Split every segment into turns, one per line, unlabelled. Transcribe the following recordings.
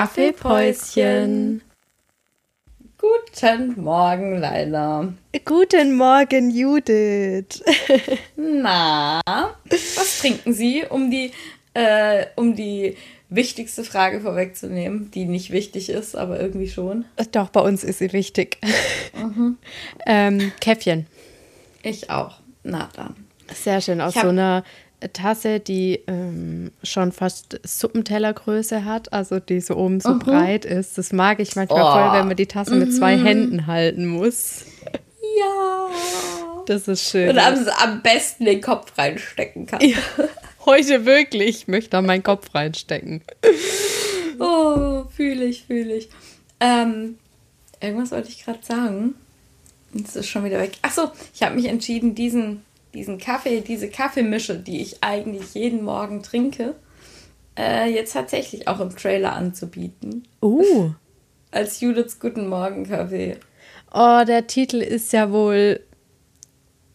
Kaffeepäuschen.
Guten Morgen, Leila.
Guten Morgen, Judith.
Na, was trinken Sie, um die, äh, um die wichtigste Frage vorwegzunehmen, die nicht wichtig ist, aber irgendwie schon?
Doch, bei uns ist sie wichtig. Mhm. ähm, Käffchen.
Ich auch. Na dann.
Sehr schön. Aus so einer Tasse, die ähm, schon fast Suppentellergröße hat, also die so oben so uh. -huh. breit ist. Das mag ich manchmal oh. voll, wenn man die Tasse mit zwei mhm. Händen halten muss.
Ja.
Das ist schön.
Und am, am besten den Kopf reinstecken kann. Ja.
Heute wirklich. Ich möchte da meinen Kopf reinstecken.
Oh, fühle ich, fühle ich. Ähm, irgendwas wollte ich gerade sagen. Jetzt ist schon wieder weg. Achso, ich habe mich entschieden, diesen diesen Kaffee, diese Kaffeemische, die ich eigentlich jeden Morgen trinke, äh, jetzt tatsächlich auch im Trailer anzubieten.
Uh.
Als Judiths Guten Morgen Kaffee.
Oh, der Titel ist ja wohl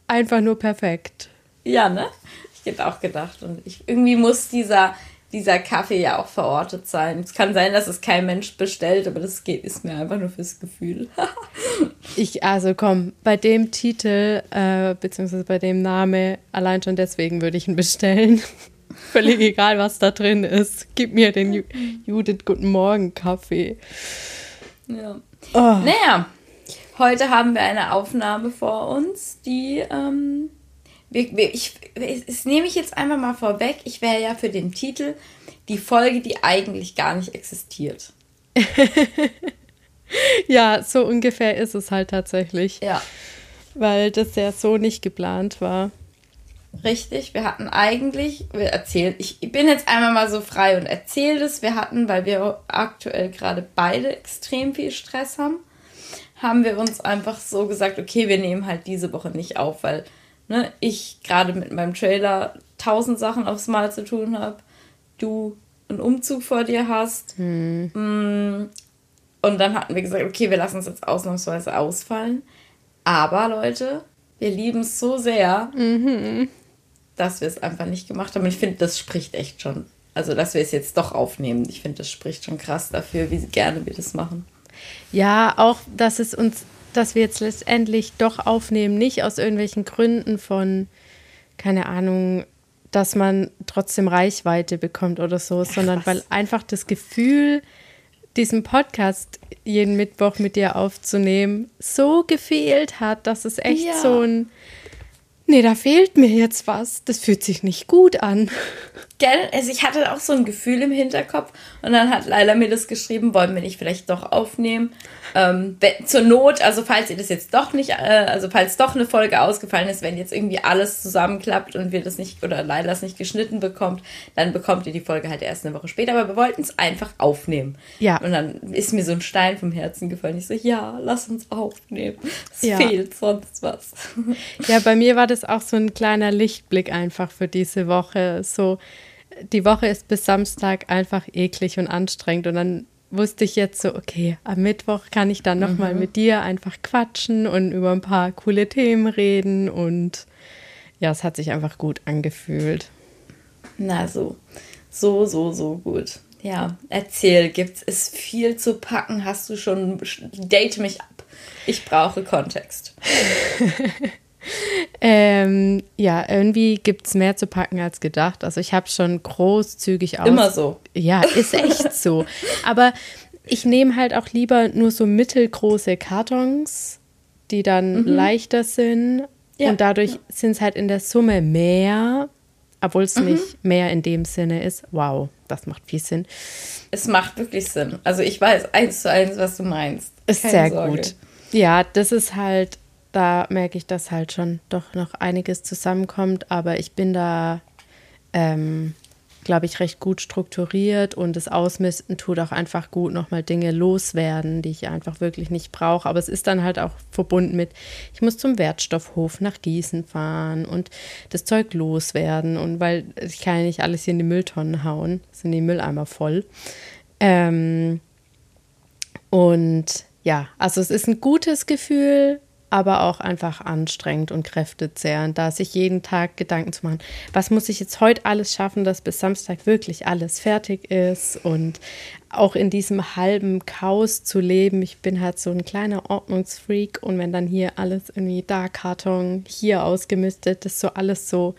einfach nur perfekt.
Ja, ne? Ich hätte auch gedacht. Und ich, irgendwie muss dieser dieser Kaffee ja auch verortet sein. Es kann sein, dass es kein Mensch bestellt, aber das geht, ist mir einfach nur fürs Gefühl.
ich, also komm, bei dem Titel, äh, beziehungsweise bei dem Name, allein schon deswegen würde ich ihn bestellen. Völlig egal, was da drin ist. Gib mir den Ju Judith Guten Morgen Kaffee.
Ja. Oh. Naja, heute haben wir eine Aufnahme vor uns, die ähm, ich, das nehme ich jetzt einfach mal vorweg. Ich wäre ja für den Titel die Folge, die eigentlich gar nicht existiert.
ja, so ungefähr ist es halt tatsächlich.
Ja.
Weil das ja so nicht geplant war.
Richtig, wir hatten eigentlich, wir erzählen, ich bin jetzt einmal mal so frei und erzähle das. Wir hatten, weil wir aktuell gerade beide extrem viel Stress haben, haben wir uns einfach so gesagt, okay, wir nehmen halt diese Woche nicht auf, weil ne, ich gerade mit meinem Trailer tausend Sachen aufs Mal zu tun habe, du einen Umzug vor dir hast. Hm. Mm, und dann hatten wir gesagt, okay, wir lassen es jetzt ausnahmsweise ausfallen. Aber Leute, wir lieben es so sehr, mhm. dass wir es einfach nicht gemacht haben. Und ich finde, das spricht echt schon. Also, dass wir es jetzt doch aufnehmen. Ich finde, das spricht schon krass dafür, wie gerne wir das machen.
Ja, auch, dass es uns dass wir jetzt letztendlich doch aufnehmen, nicht aus irgendwelchen Gründen von, keine Ahnung, dass man trotzdem Reichweite bekommt oder so, Ach, sondern was? weil einfach das Gefühl, diesen Podcast jeden Mittwoch mit dir aufzunehmen, so gefehlt hat, dass es echt ja. so ein nee, da fehlt mir jetzt was. Das fühlt sich nicht gut an.
Gell? Also ich hatte auch so ein Gefühl im Hinterkopf und dann hat Leila mir das geschrieben, wollen wir nicht vielleicht doch aufnehmen? Ähm, zur Not, also falls ihr das jetzt doch nicht, äh, also falls doch eine Folge ausgefallen ist, wenn jetzt irgendwie alles zusammenklappt und wir das nicht oder Leila es nicht geschnitten bekommt, dann bekommt ihr die Folge halt erst eine Woche später. Aber wir wollten es einfach aufnehmen.
Ja.
Und dann ist mir so ein Stein vom Herzen gefallen. Ich so, ja, lass uns aufnehmen. Es ja. fehlt sonst was.
Ja, bei mir war das auch so ein kleiner Lichtblick einfach für diese Woche. So, die Woche ist bis Samstag einfach eklig und anstrengend und dann wusste ich jetzt so, okay, am Mittwoch kann ich dann nochmal mhm. mit dir einfach quatschen und über ein paar coole Themen reden und ja, es hat sich einfach gut angefühlt.
Na so, so, so, so gut. Ja, erzähl, gibt es viel zu packen? Hast du schon, date mich ab. Ich brauche Kontext.
ähm, ja, irgendwie gibt es mehr zu packen als gedacht. Also ich habe schon großzügig aus.
Immer so.
Ja, ist echt so. Aber ich nehme halt auch lieber nur so mittelgroße Kartons, die dann mhm. leichter sind. Ja. Und dadurch ja. sind es halt in der Summe mehr, obwohl es mhm. nicht mehr in dem Sinne ist. Wow, das macht viel Sinn.
Es macht wirklich Sinn. Also ich weiß eins zu eins, was du meinst.
Ist Keine sehr Sorge. gut. Ja, das ist halt da merke ich, dass halt schon doch noch einiges zusammenkommt, aber ich bin da, ähm, glaube ich, recht gut strukturiert und das Ausmisten tut auch einfach gut, nochmal Dinge loswerden, die ich einfach wirklich nicht brauche. Aber es ist dann halt auch verbunden mit, ich muss zum Wertstoffhof nach Gießen fahren und das Zeug loswerden und weil ich kann ja nicht alles hier in die Mülltonnen hauen, sind die Mülleimer voll. Ähm, und ja, also es ist ein gutes Gefühl, aber auch einfach anstrengend und kräftezehrend, da sich jeden Tag Gedanken zu machen, was muss ich jetzt heute alles schaffen, dass bis Samstag wirklich alles fertig ist und auch in diesem halben Chaos zu leben. Ich bin halt so ein kleiner Ordnungsfreak und wenn dann hier alles irgendwie da Karton, hier ausgemistet, ist so alles so,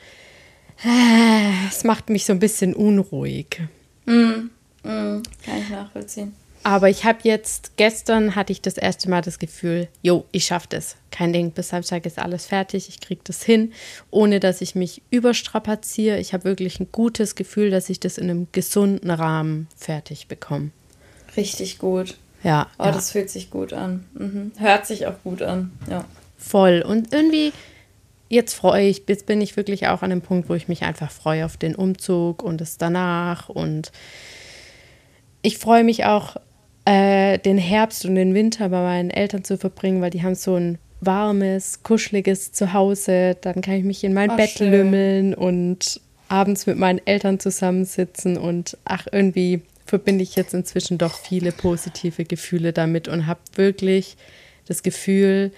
es macht mich so ein bisschen unruhig.
Mm, mm, kann ich nachvollziehen.
Aber ich habe jetzt, gestern hatte ich das erste Mal das Gefühl, jo, ich schaffe das. Kein Ding, bis Samstag ist alles fertig, ich kriege das hin, ohne dass ich mich überstrapaziere. Ich habe wirklich ein gutes Gefühl, dass ich das in einem gesunden Rahmen fertig bekomme.
Richtig gut.
Ja.
Oh,
ja.
das fühlt sich gut an. Mhm. Hört sich auch gut an, ja.
Voll. Und irgendwie, jetzt freue ich, jetzt bin ich wirklich auch an dem Punkt, wo ich mich einfach freue auf den Umzug und es danach. Und ich freue mich auch äh, den Herbst und den Winter bei meinen Eltern zu verbringen, weil die haben so ein warmes, kuscheliges Zuhause. Dann kann ich mich in mein
Oh,
Bett
schön.
lümmeln und abends mit meinen Eltern zusammensitzen. Und ach, irgendwie verbinde ich jetzt inzwischen doch viele positive Gefühle damit und habe wirklich das Gefühl,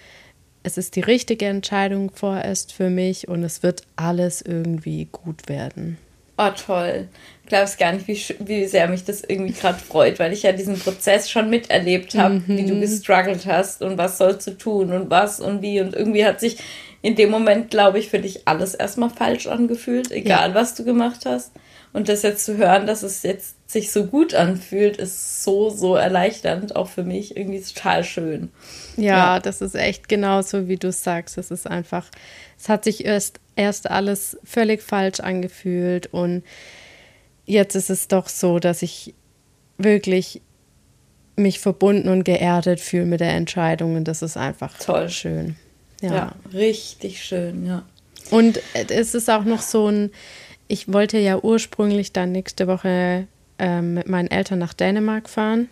es ist die richtige Entscheidung vorerst für mich und es wird alles irgendwie gut werden.
Oh, toll. Ich glaubst gar nicht, wie, wie sehr mich das irgendwie gerade freut, weil ich ja diesen Prozess schon miterlebt habe, wie du gestruggelt hast und was sollst du tun und was und wie. Und irgendwie hat sich in dem Moment, glaube ich, für dich alles erstmal falsch angefühlt, egal was du gemacht hast. Und das jetzt zu hören, dass es jetzt sich so gut anfühlt, ist so, so erleichternd, auch für mich. Irgendwie total schön.
Ja,
Ja.
das ist echt genauso, wie du sagst. Es ist einfach, es hat sich erst, erst alles völlig falsch angefühlt und jetzt ist es doch so, dass ich wirklich mich verbunden und geerdet fühle mit der Entscheidung und das ist einfach
Toll.
schön.
Ja,
ja.
richtig schön, ja.
Und es ist auch noch so ein, ich wollte ja ursprünglich dann nächste Woche ähm, mit meinen Eltern nach Dänemark fahren,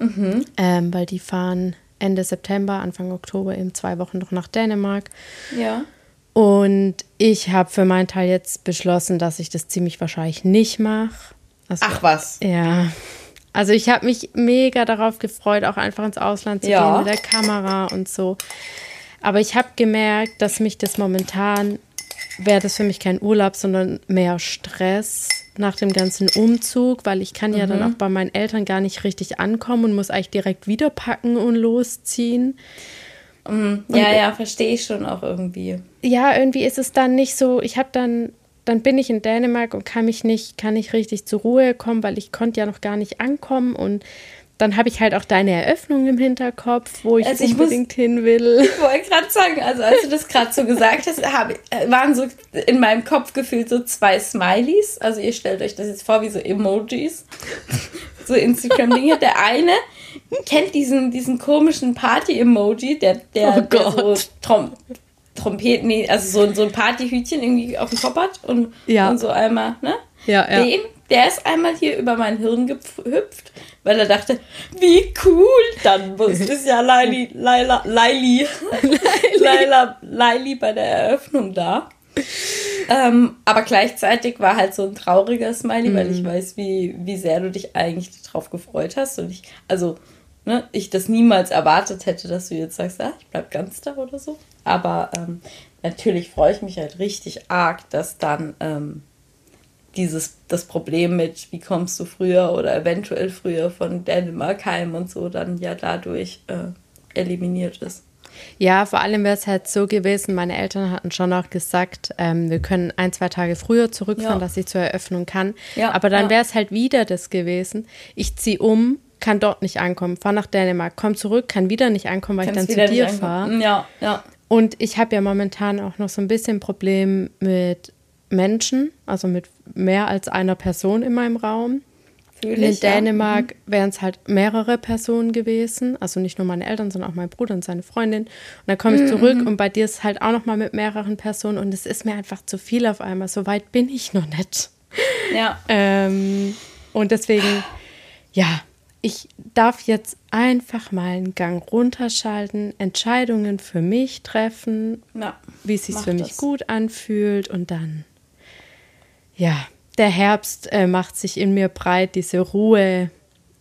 ähm, weil die fahren Ende September, Anfang Oktober eben zwei Wochen noch nach Dänemark.
Ja.
Und ich habe für meinen Teil jetzt beschlossen, dass ich das ziemlich wahrscheinlich nicht mache. Also,
Ach was.
ja. Also ich habe mich mega darauf gefreut, auch einfach ins Ausland zu
Ja.
gehen mit der Kamera und so. Aber ich habe gemerkt, dass mich das momentan, wäre das für mich kein Urlaub, sondern mehr Stress nach dem ganzen Umzug, weil ich kann ja dann auch bei meinen Eltern gar nicht richtig ankommen und muss eigentlich direkt wieder packen und losziehen.
Ja, ja, verstehe ich schon auch irgendwie.
ja, irgendwie ist es dann nicht so, ich habe dann, dann bin ich in Dänemark und kann mich nicht, kann nicht richtig zur Ruhe kommen, weil ich konnte ja noch gar nicht ankommen und dann habe ich halt auch deine Eröffnung im Hinterkopf, wo ich,
Also ich muss-
unbedingt hin will.
Ich wollte gerade sagen, also als du das gerade so gesagt hast, hab, äh, waren so in meinem Kopf gefühlt so zwei Smileys. Also ihr stellt euch das jetzt vor wie so Emojis. So Instagram-Dinge. Der eine kennt diesen, diesen komischen Party-Emoji, der, der,
Oh
der so. Trom Trompeten, nee, also so, so ein Partyhütchen irgendwie auf dem Kopf hat und,
Ja.
und so einmal, ne?
Ja, ja.
Den, der ist einmal hier über mein Hirn gehüpft, weil er dachte, wie cool, dann muss- ist ja Laili, Laila, Laili, Laila, Laili bei der Eröffnung da. Ähm, aber gleichzeitig war halt so ein trauriger Smiley, weil ich weiß, wie, wie sehr du dich eigentlich darauf gefreut hast. Und ich, also, ne, ich das niemals erwartet hätte, dass du jetzt sagst, ah, ich bleib ganz da oder so. Aber ähm, natürlich freue ich mich halt richtig arg, dass dann ähm, dieses, das Problem mit, wie kommst du früher oder eventuell früher von Dänemark heim und so, dann ja dadurch äh, eliminiert ist.
Ja, vor allem wäre es halt so gewesen, meine Eltern hatten schon auch gesagt, ähm, wir können ein, zwei Tage früher zurückfahren,
Ja.
dass ich zur Eröffnung kann.
Ja,
Aber dann
ja.
wäre es halt wieder das gewesen. Ich ziehe um, kann dort nicht ankommen, fahre nach Dänemark, komm zurück, kann wieder nicht ankommen, weil
Kannst
ich dann zu dir fahre.
Ja, ja.
Und ich habe ja momentan auch noch so ein bisschen Problem mit Menschen, also mit mehr als einer Person in meinem Raum.
Fühl
In
ich, ja.
Dänemark wären es halt mehrere Personen gewesen, also nicht nur meine Eltern, sondern auch mein Bruder und seine Freundin. Und dann komme
Mhm,
ich zurück und bei dir ist halt auch noch mal mit mehreren Personen und es ist mir einfach zu viel auf einmal. So weit bin ich noch nicht.
Ja,
Ähm, und deswegen, ja, ich darf jetzt einfach mal einen Gang runterschalten, Entscheidungen für mich treffen,
ja.
wie es sich für mich
das.
gut anfühlt und dann, ja, der Herbst äh, macht sich in mir breit, diese Ruhe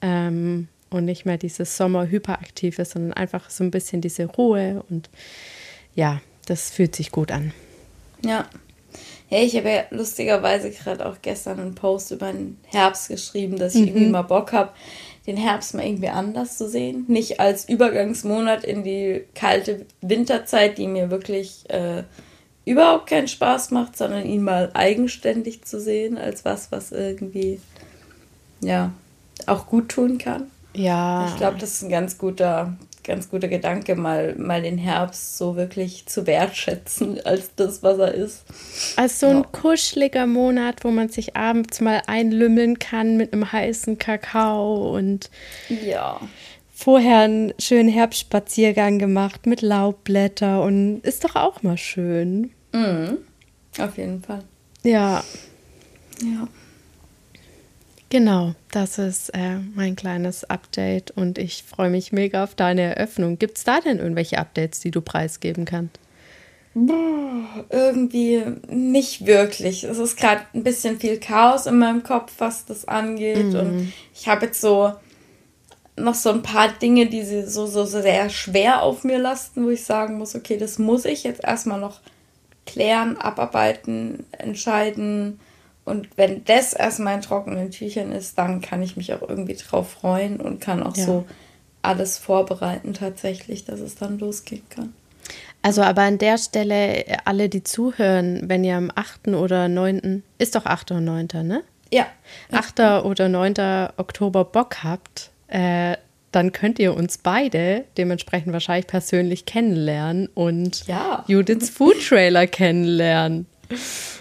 ähm, und nicht mehr dieses Sommer-Hyperaktive, sondern einfach so ein bisschen diese Ruhe und ja, das fühlt sich gut an.
Ja. Hey, ich habe ja lustigerweise gerade auch gestern einen Post über den Herbst geschrieben, dass ich mhm. irgendwie mal Bock habe, den Herbst mal irgendwie anders zu sehen. Nicht als Übergangsmonat in die kalte Winterzeit, die mir wirklich äh, überhaupt keinen Spaß macht, sondern ihn mal eigenständig zu sehen, als was, was irgendwie, ja, auch gut tun kann. Ja. Ich glaube, das ist ein ganz guter, ganz guter Gedanke, mal, mal den Herbst so wirklich zu wertschätzen als das, was er ist.
Als so ein ja. kuscheliger Monat, wo man sich abends mal einlümmeln kann mit einem heißen Kakao und ja. vorher einen schönen Herbstspaziergang gemacht mit Laubblätter und ist doch auch mal schön.
Mhm. Auf jeden Fall.
Ja. Ja. Genau, das ist äh, mein kleines Update und ich freue mich mega auf deine Eröffnung. Gibt es da denn irgendwelche Updates, die du preisgeben kannst?
Boah, irgendwie nicht wirklich. Es ist gerade ein bisschen viel Chaos in meinem Kopf, was das angeht. Mhm. Und ich habe jetzt so noch so ein paar Dinge, die so, so sehr schwer auf mir lasten, wo ich sagen muss, okay, das muss ich jetzt erstmal noch klären, abarbeiten, entscheiden und wenn das erstmal in trockenen Tüchern ist, dann kann ich mich auch irgendwie drauf freuen und kann auch ja. so alles vorbereiten tatsächlich, dass es dann losgehen kann.
Also aber an der Stelle, alle, die zuhören, wenn ihr am 8. oder 9., ist doch 8. oder 9., ne?
Ja.
8. oder 9. Oktober Bock habt, äh, dann könnt ihr uns beide dementsprechend wahrscheinlich persönlich kennenlernen und ja. Judiths Food Trailer kennenlernen.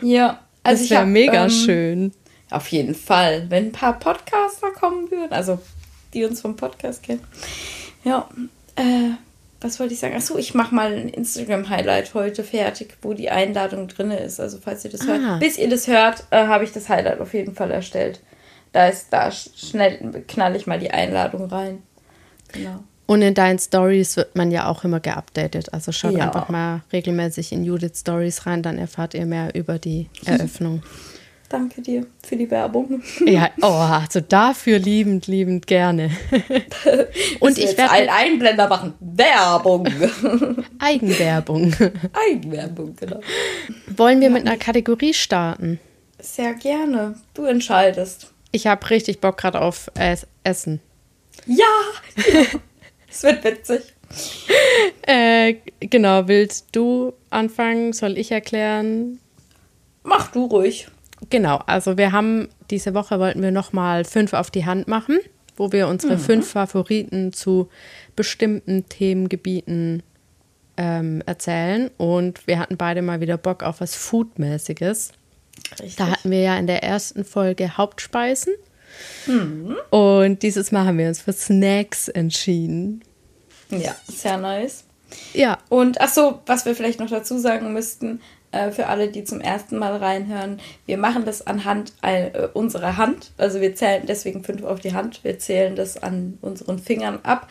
Ja,
also das wäre mega ähm, schön.
Auf jeden Fall, wenn ein paar Podcaster kommen würden, also die uns vom Podcast kennen. Ja, äh, was wollte ich sagen? Achso, ich mache mal ein Instagram-Highlight heute fertig, wo die Einladung drin ist. Also falls ihr das ah. hört. Bis ihr das hört, äh, habe ich das Highlight auf jeden Fall erstellt. Da ist, da schnell knall ich mal die Einladung rein. Genau.
Und in deinen Stories wird man ja auch immer geupdatet. Also schaut ja. einfach mal regelmäßig in Judith Stories rein, dann erfahrt ihr mehr über die Eröffnung.
Danke dir für die Werbung.
Ja, oh, also dafür liebend, liebend gerne.
Und ich werde einen Einblender machen. Werbung.
Eigenwerbung.
Eigenwerbung, genau.
Wollen wir mit einer Kategorie starten?
Sehr gerne. Du entscheidest.
Ich habe richtig Bock gerade auf Essen.
Ja! ja. Es wird witzig.
Äh, genau, willst du anfangen? Soll ich erklären?
Mach du ruhig.
Genau, also wir haben diese Woche wollten wir nochmal fünf auf die Hand machen, wo wir unsere mhm. fünf Favoriten zu bestimmten Themengebieten ähm, erzählen. Und wir hatten beide mal wieder Bock auf was Foodmäßiges. Richtig. Da hatten wir ja in der ersten Folge Hauptspeisen. Mhm. Und dieses Mal haben wir uns für Snacks entschieden.
Ja, sehr nice.
Ja.
Und ach so, was wir vielleicht noch dazu sagen müssten, äh, für alle, die zum ersten Mal reinhören, wir machen das anhand äh, unserer Hand. Also wir zählen deswegen fünf auf die Hand. Wir zählen das an unseren Fingern ab.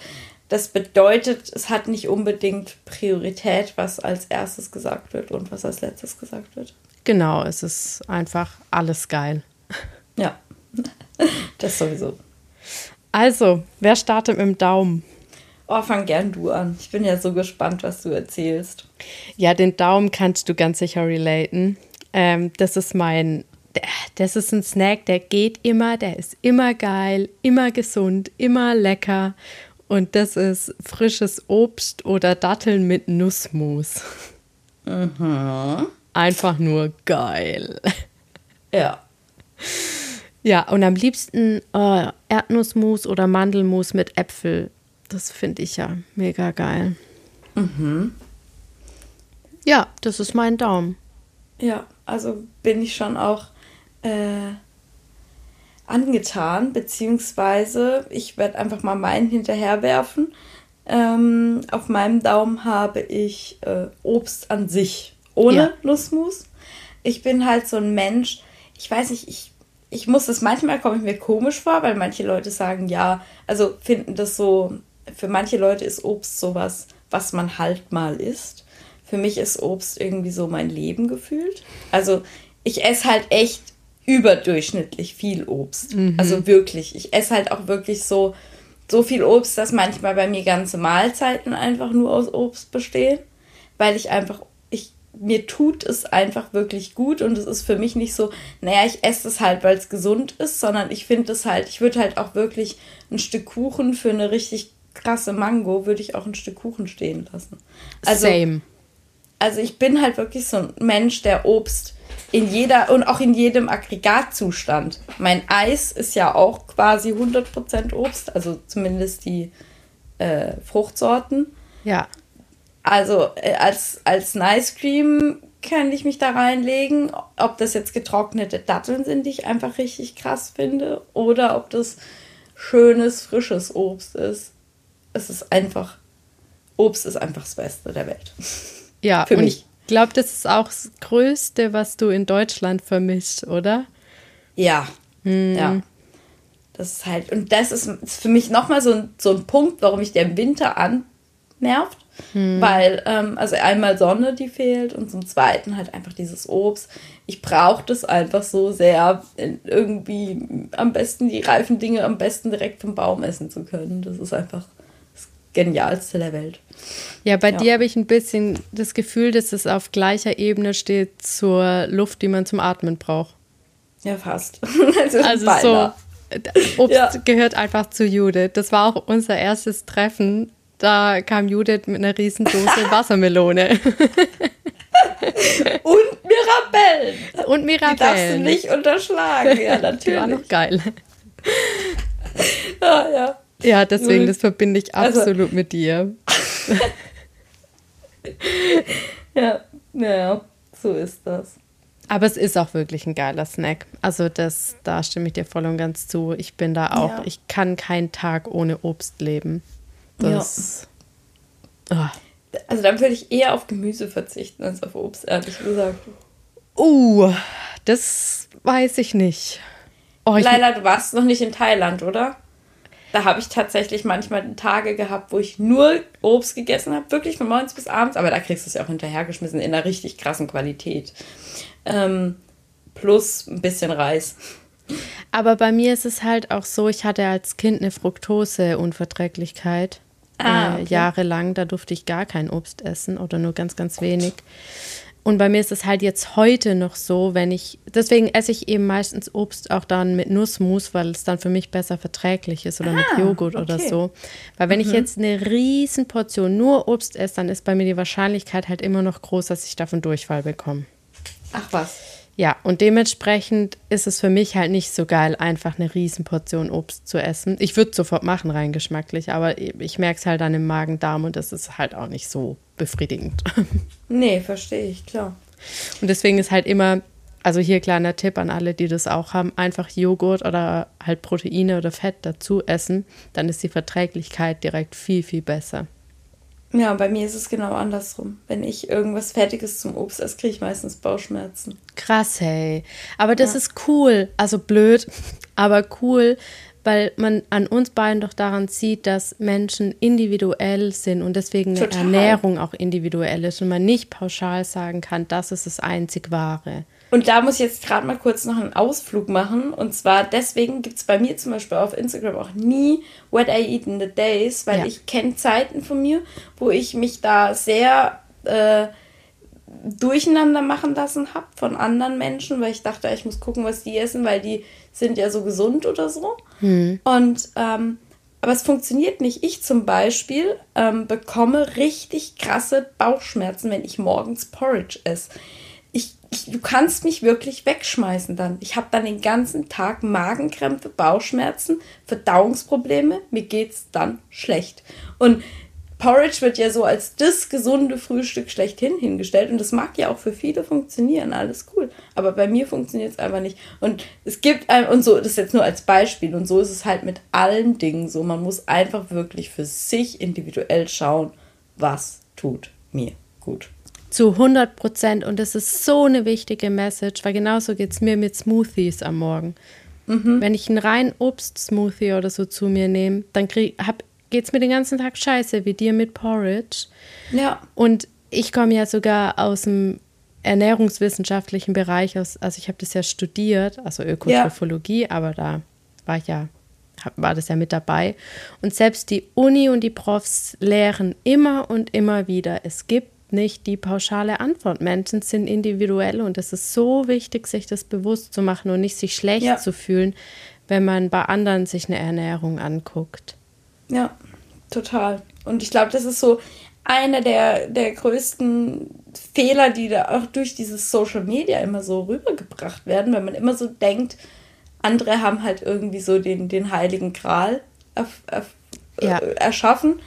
Das bedeutet, es hat nicht unbedingt Priorität, was als erstes gesagt wird und was als letztes gesagt wird.
Genau, es ist einfach alles geil.
Ja. Das sowieso.
Also, wer startet mit dem Daumen?
Oh, fang gern du an. Ich bin ja so gespannt, was du erzählst.
Ja, den Daumen kannst du ganz sicher relaten. Ähm, das ist mein, das ist ein Snack, der geht immer, der ist immer geil, immer gesund, immer lecker. Und das ist frisches Obst oder Datteln mit Nussmus. Mhm. Einfach nur geil.
Ja.
Ja, und am liebsten oh, Erdnussmus oder Mandelmus mit Äpfel. Das finde ich ja mega geil. Mhm. Ja, das ist mein Daumen.
Ja, also bin ich schon auch äh, angetan, beziehungsweise ich werde einfach mal meinen hinterherwerfen. Ähm, auf meinem Daumen habe ich äh, Obst an sich, ohne ja. Nussmus. Ich bin halt so ein Mensch, ich weiß nicht, ich ich muss das manchmal, komme ich mir komisch vor, weil manche Leute sagen, ja, also finden das so, für manche Leute ist Obst sowas, was man halt mal isst. Für mich ist Obst irgendwie so mein Leben gefühlt. Also ich esse halt echt überdurchschnittlich viel Obst. Mhm. Also wirklich. Ich esse halt auch wirklich so so viel Obst, dass manchmal bei mir ganze Mahlzeiten einfach nur aus Obst bestehen, weil ich einfach, mir tut es einfach wirklich gut und es ist für mich nicht so, naja, ich esse es halt, weil es gesund ist, sondern ich finde es halt, ich würde halt auch wirklich ein Stück Kuchen für eine richtig krasse Mango, würde ich auch ein Stück Kuchen stehen lassen. Also, Same. Also ich bin halt wirklich so ein Mensch, der Obst in jeder und auch in jedem Aggregatzustand. Mein Eis ist ja auch quasi 100% Obst, also zumindest die äh, Fruchtsorten. Ja. Also äh, als, als Nice Cream kann ich mich da reinlegen, ob das jetzt getrocknete Datteln sind, die ich einfach richtig krass finde, oder ob das schönes, frisches Obst ist. Es ist einfach, Obst ist einfach das Beste der Welt.
Ja, für mich glaube, das ist auch das Größte, was du in Deutschland vermisst, oder?
Ja. Hm. Ja. Das ist halt, und das ist, für mich nochmal so ein, so ein Punkt, warum der im Winter annervt. Hm. Weil, ähm, also einmal Sonne, die fehlt, und zum Zweiten halt einfach dieses Obst. Ich brauche das einfach so sehr, irgendwie am besten die reifen Dinge am besten direkt vom Baum essen zu können. Das ist einfach genialste der Welt.
Ja, bei ja. dir habe ich ein bisschen das Gefühl, dass es auf gleicher Ebene steht zur Luft, die man zum Atmen braucht.
Ja, fast.
also, also so, Obst ja. gehört einfach zu Judith. Das war auch unser erstes Treffen. Da kam Judith mit einer riesen Dose Wassermelone.
Und Mirabellen.
Und Mirabellen. Die
darfst du nicht unterschlagen. Ja, natürlich. Die war
noch geil. ah, ja. Ja, deswegen, das verbinde ich also absolut also, mit dir.
ja, ja, so ist das.
Aber es ist auch wirklich ein geiler Snack. Also das, da stimme ich dir voll und ganz zu. Ich bin da auch, ja. ich kann keinen Tag ohne Obst leben. Das,
ja. oh. Also dann würde ich eher auf Gemüse verzichten als auf Obst, ehrlich gesagt.
Uh, das weiß ich nicht.
Oh, ich Leila, du warst noch nicht in Thailand, oder? Da habe ich tatsächlich manchmal Tage gehabt, wo ich nur Obst gegessen habe, wirklich von morgens bis abends, aber da kriegst du es ja auch hinterhergeschmissen in einer richtig krassen Qualität. Ähm, plus ein bisschen Reis.
Aber bei mir ist es halt auch so, ich hatte als Kind eine Fructose-Unverträglichkeit. Ah, äh, okay. äh, jahrelang, da durfte ich gar kein Obst essen oder nur ganz, ganz wenig. Und bei mir ist es halt jetzt heute noch so, wenn ich, deswegen esse ich eben meistens Obst auch dann mit Nussmus, weil es dann für mich besser verträglich ist oder ah, mit Joghurt okay. oder so. Weil wenn mhm. ich jetzt eine riesen Portion nur Obst esse, dann ist bei mir die Wahrscheinlichkeit halt immer noch groß, dass ich davon Durchfall bekomme.
Ach was.
Ja, und dementsprechend ist es für mich halt nicht so geil, einfach eine Riesenportion Obst zu essen. Ich würde es sofort machen, rein geschmacklich, aber ich merke es halt dann im Magen-Darm und das ist halt auch nicht so befriedigend.
Nee, verstehe ich, klar.
Und deswegen ist halt immer, also hier kleiner Tipp an alle, die das auch haben, einfach Joghurt oder halt Proteine oder Fett dazu essen, dann ist die Verträglichkeit direkt viel, viel besser.
Ja, bei mir ist es genau andersrum. Wenn ich irgendwas Fertiges zum Obst esse, kriege ich meistens Bauchschmerzen.
Krass, hey. Aber das ja. ist cool. Also blöd, aber cool, weil man an uns beiden doch daran sieht, dass Menschen individuell sind und deswegen eine Total. Ernährung auch individuell ist und man nicht pauschal sagen kann, das ist das einzig Wahre.
Und da muss ich jetzt gerade mal kurz noch einen Ausflug machen. Und zwar deswegen gibt es bei mir zum Beispiel auf Instagram auch nie What I Eat in the Days, weil ja. ich kenne Zeiten von mir, wo ich mich da sehr äh, durcheinander machen lassen habe von anderen Menschen, weil ich dachte, ich muss gucken, was die essen, weil die sind ja so gesund oder so. Hm. Und ähm, aber es funktioniert nicht. Ich zum Beispiel ähm, bekomme richtig krasse Bauchschmerzen, wenn ich morgens Porridge esse ich, du kannst mich wirklich wegschmeißen dann. Ich habe dann den ganzen Tag Magenkrämpfe, Bauchschmerzen, Verdauungsprobleme. Mir geht's dann schlecht. Und Porridge wird ja so als das gesunde Frühstück schlechthin hingestellt und das mag ja auch für viele funktionieren, alles cool. Aber bei mir funktioniert es einfach nicht. Und es gibt ein, und so, das ist jetzt nur als Beispiel und so ist es halt mit allen Dingen so. Man muss einfach wirklich für sich individuell schauen, was tut mir gut.
Zu 100 Prozent. Und das ist so eine wichtige Message, weil genauso geht es mir mit Smoothies am Morgen. Mhm. Wenn ich einen rein Obst-Smoothie oder so zu mir nehme, dann geht es mir den ganzen Tag scheiße, wie dir mit Porridge. Ja. Und ich komme ja sogar aus dem ernährungswissenschaftlichen Bereich, aus, also ich habe das ja studiert, also Ökotrophologie, ja. aber da war ich ja war das ja mit dabei. Und selbst die Uni und die Profs lehren immer und immer wieder, es gibt nicht die pauschale Antwort. Menschen sind individuell und es ist so wichtig, sich das bewusst zu machen und nicht sich schlecht ja. zu fühlen, wenn man bei anderen sich eine Ernährung anguckt.
Ja, total. Und ich glaube, das ist so einer der, der größten Fehler, die da auch durch dieses Social Media immer so rübergebracht werden, wenn man immer so denkt, andere haben halt irgendwie so den, den heiligen Gral erf, erf, ja. äh, erschaffen.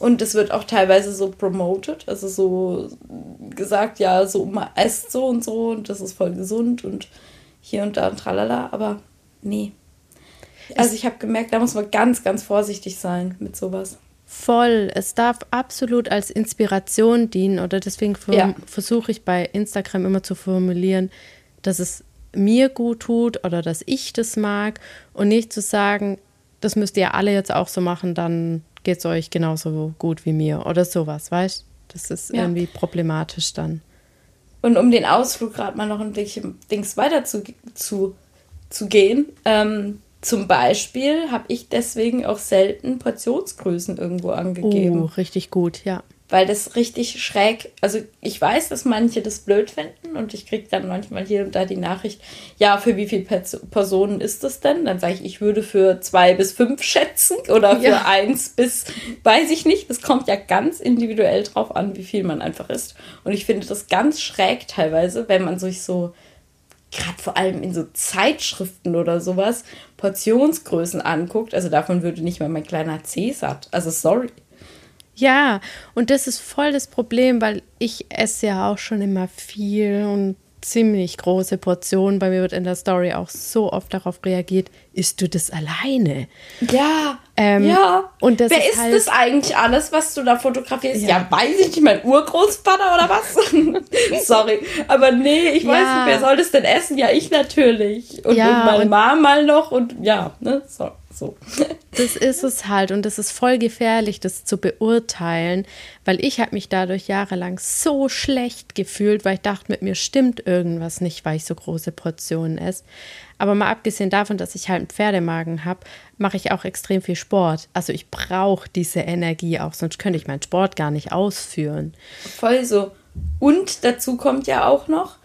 Und es wird auch teilweise so promoted, also so gesagt, ja, so man esst so und so und das ist voll gesund und hier und da und tralala, aber nee. Also ich habe gemerkt, da muss man ganz, ganz vorsichtig sein mit sowas.
Voll. Es darf absolut als Inspiration dienen oder deswegen ja. versuche ich bei Instagram immer zu formulieren, dass es mir gut tut oder dass ich das mag und nicht zu sagen, das müsst ihr alle jetzt auch so machen, dann geht es euch genauso gut wie mir oder sowas, weißt Das ist ja. irgendwie problematisch dann.
Und um den Ausflug gerade mal noch ein Dings weiter zu, zu, zu gehen, ähm, zum Beispiel habe ich deswegen auch selten Portionsgrößen irgendwo angegeben.
Oh, richtig gut, ja
weil das richtig schräg, also ich weiß, dass manche das blöd finden und ich kriege dann manchmal hier und da die Nachricht, ja, für wie viele Personen ist das denn? Dann sage ich, ich würde für zwei bis fünf schätzen oder für ja. eins bis, weiß ich nicht. Das kommt ja ganz individuell drauf an, wie viel man einfach isst. Und ich finde das ganz schräg teilweise, wenn man sich so, gerade vor allem in so Zeitschriften oder sowas, Portionsgrößen anguckt. Also davon würde nicht mal mein kleiner C satt. Also sorry.
Ja, und das ist voll das Problem, weil ich esse ja auch schon immer viel und ziemlich große Portionen. Bei mir wird in der Story auch so oft darauf reagiert, isst du das alleine?
Ja, ähm, ja. Und das Wer ist, ist halt, das eigentlich alles, was du da fotografierst? Ja, ja weiß ich nicht, mein Urgroßvater oder was? Sorry, aber nee, ich ja. weiß nicht, wer soll das denn essen? Ja, ich natürlich. Und, ja, und meine Mama mal noch und ja, ne, so. So.
Das ist es halt und das ist voll gefährlich, das zu beurteilen, weil ich habe mich dadurch jahrelang so schlecht gefühlt, weil ich dachte, mit mir stimmt irgendwas nicht, weil ich so große Portionen esse. Aber mal abgesehen davon, dass ich halt einen Pferdemagen habe, mache ich auch extrem viel Sport. Also ich brauche diese Energie auch, sonst könnte ich meinen Sport gar nicht ausführen.
Voll so. Und dazu kommt ja auch noch,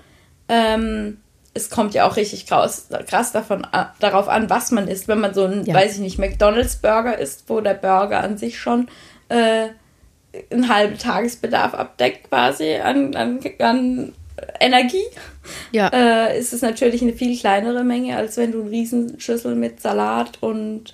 ähm, es kommt ja auch richtig krass, krass davon, äh, darauf an, was man isst. Wenn man so ein, ja. weiß ich nicht, McDonalds-Burger isst, wo der Burger an sich schon äh, einen halben Tagesbedarf abdeckt, quasi an, an, an Energie, ja. äh, ist es natürlich eine viel kleinere Menge, als wenn du eine Riesenschüssel mit Salat und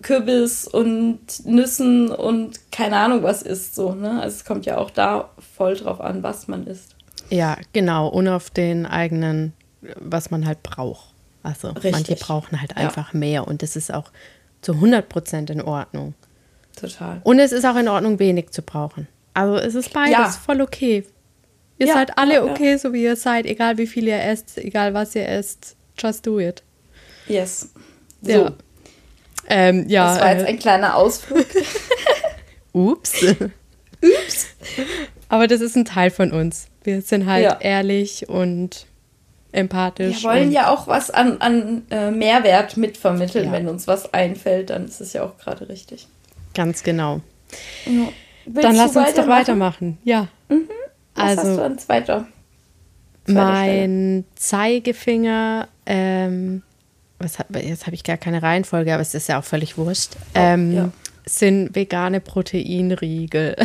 Kürbis und Nüssen und keine Ahnung was isst. So, ne? Also es kommt ja auch da voll drauf an, was man isst.
Ja, genau. Und auf den eigenen was man halt braucht. Also Richtig. manche brauchen halt einfach ja. mehr und das ist auch zu 100 Prozent in Ordnung.
Total.
Und es ist auch in Ordnung, wenig zu brauchen. Also es ist beides ja. voll okay. Ihr ja, seid alle okay, so wie ihr seid, egal wie viel ihr esst, egal was ihr esst. Just do it.
Yes.
So. Ja. Ähm, ja,
das war jetzt äh, ein kleiner Ausflug.
Ups. Ups. Aber das ist ein Teil von uns. Wir sind halt ehrlich und empathisch.
Wir wollen ja auch was an, an äh, Mehrwert mitvermitteln. Ja. Wenn uns was einfällt, dann ist es ja auch gerade richtig.
Ganz genau. Ja. Dann lass uns doch weitermachen. Ja.
Mhm. Was also, hast du an zweiter?
Mein Zeigefinger, ähm, was hat, jetzt habe ich gar keine Reihenfolge, aber es ist ja auch völlig wurscht, ähm, ja. sind vegane Proteinriegel.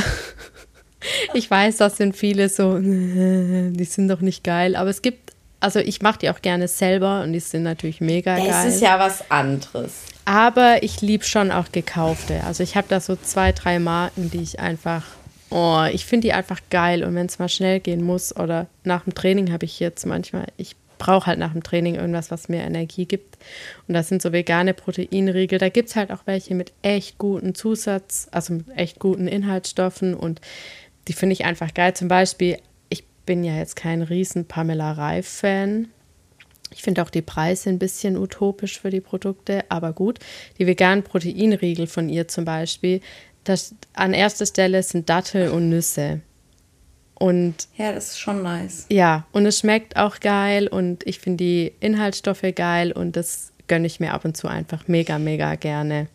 ich weiß, das sind viele so, die sind doch nicht geil, aber es gibt also ich mache die auch gerne selber und die sind natürlich mega das geil.
Das ist ja was anderes.
Aber ich liebe schon auch gekaufte. Also ich habe da so zwei, drei Marken, die ich einfach, oh, ich finde die einfach geil. Und wenn es mal schnell gehen muss oder nach dem Training habe ich jetzt manchmal, ich brauche halt nach dem Training irgendwas, was mir Energie gibt. Und das sind so vegane Proteinriegel. Da gibt es halt auch welche mit echt guten Zusatz, also mit echt guten Inhaltsstoffen und die finde ich einfach geil. Zum Beispiel bin ja jetzt kein riesen Pamela Reif-Fan. Ich finde auch die Preise ein bisschen utopisch für die Produkte, aber gut. Die veganen Proteinriegel von ihr zum Beispiel, das, an erster Stelle sind Dattel und Nüsse. Und
ja, das ist schon nice.
Ja, und es schmeckt auch geil und ich finde die Inhaltsstoffe geil und das gönne ich mir ab und zu einfach mega, mega gerne.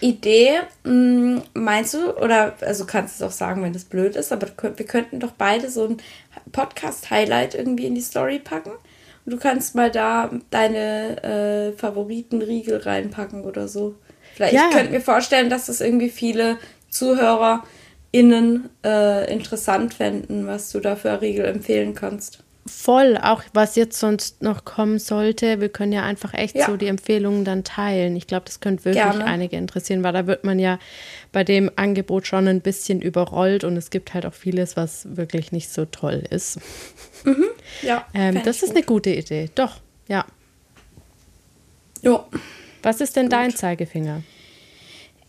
Idee, mh, meinst du, oder also kannst du es auch sagen, wenn das blöd ist, aber wir könnten doch beide so ein Podcast-Highlight irgendwie in die Story packen. Und du kannst mal da deine äh, Favoritenriegel reinpacken oder so. Vielleicht ja. könnte mir vorstellen, dass das irgendwie viele ZuhörerInnen äh, interessant fänden, was du da für Riegel empfehlen kannst
voll, auch was jetzt sonst noch kommen sollte. Wir können ja einfach echt ja. so die Empfehlungen dann teilen. Ich glaube, das könnte wirklich Gerne. einige interessieren, weil da wird man ja bei dem Angebot schon ein bisschen überrollt und es gibt halt auch vieles, was wirklich nicht so toll ist. Mhm. Ja. Ähm, das ist gut. eine gute Idee. Doch, ja.
Jo.
Was ist denn gut. dein Zeigefinger?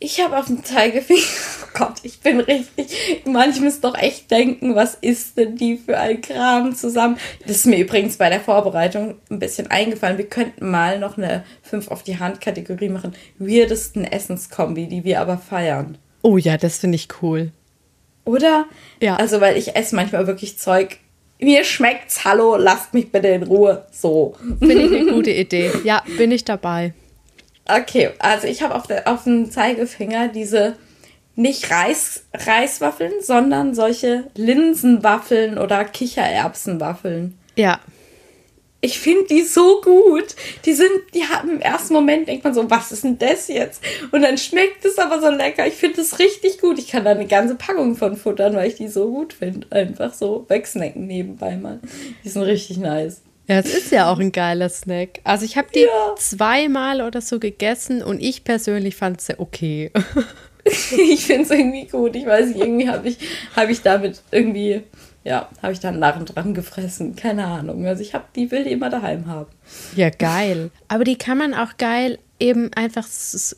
Ich habe auf dem Zeigefinger, oh Gott, ich bin richtig, manchmal ist doch echt denken, was ist denn die für ein Kram zusammen? Das ist mir übrigens bei der Vorbereitung ein bisschen eingefallen. Wir könnten mal noch eine 5 auf die Hand Kategorie machen. Weirdesten Essenskombi, die wir aber feiern.
Oh ja, das finde ich cool.
Oder? Ja. Also, weil ich esse manchmal wirklich Zeug. Mir schmeckt's, hallo, lasst mich bitte in Ruhe. So.
Finde ich eine gute Idee. Ja, bin ich dabei.
Okay, also ich habe auf, auf dem Zeigefinger diese nicht Reis, Reiswaffeln, sondern solche Linsenwaffeln oder Kichererbsenwaffeln.
Ja.
Ich finde die so gut. Die sind, die haben im ersten Moment denkt man so, was ist denn das jetzt? Und dann schmeckt es aber so lecker. Ich finde es richtig gut. Ich kann da eine ganze Packung von futtern, weil ich die so gut finde. Einfach so wegsnacken nebenbei mal. Die sind richtig nice.
Ja, es ist ja auch ein geiler Snack. Also ich habe die ja. zweimal oder so gegessen und ich persönlich fand sie okay.
ich finde es irgendwie gut. Ich weiß nicht, irgendwie habe ich, hab ich damit irgendwie, ja, habe ich da einen Narren dran gefressen. Keine Ahnung. Also ich habe die will die immer daheim haben.
Ja, geil. Aber die kann man auch geil eben einfach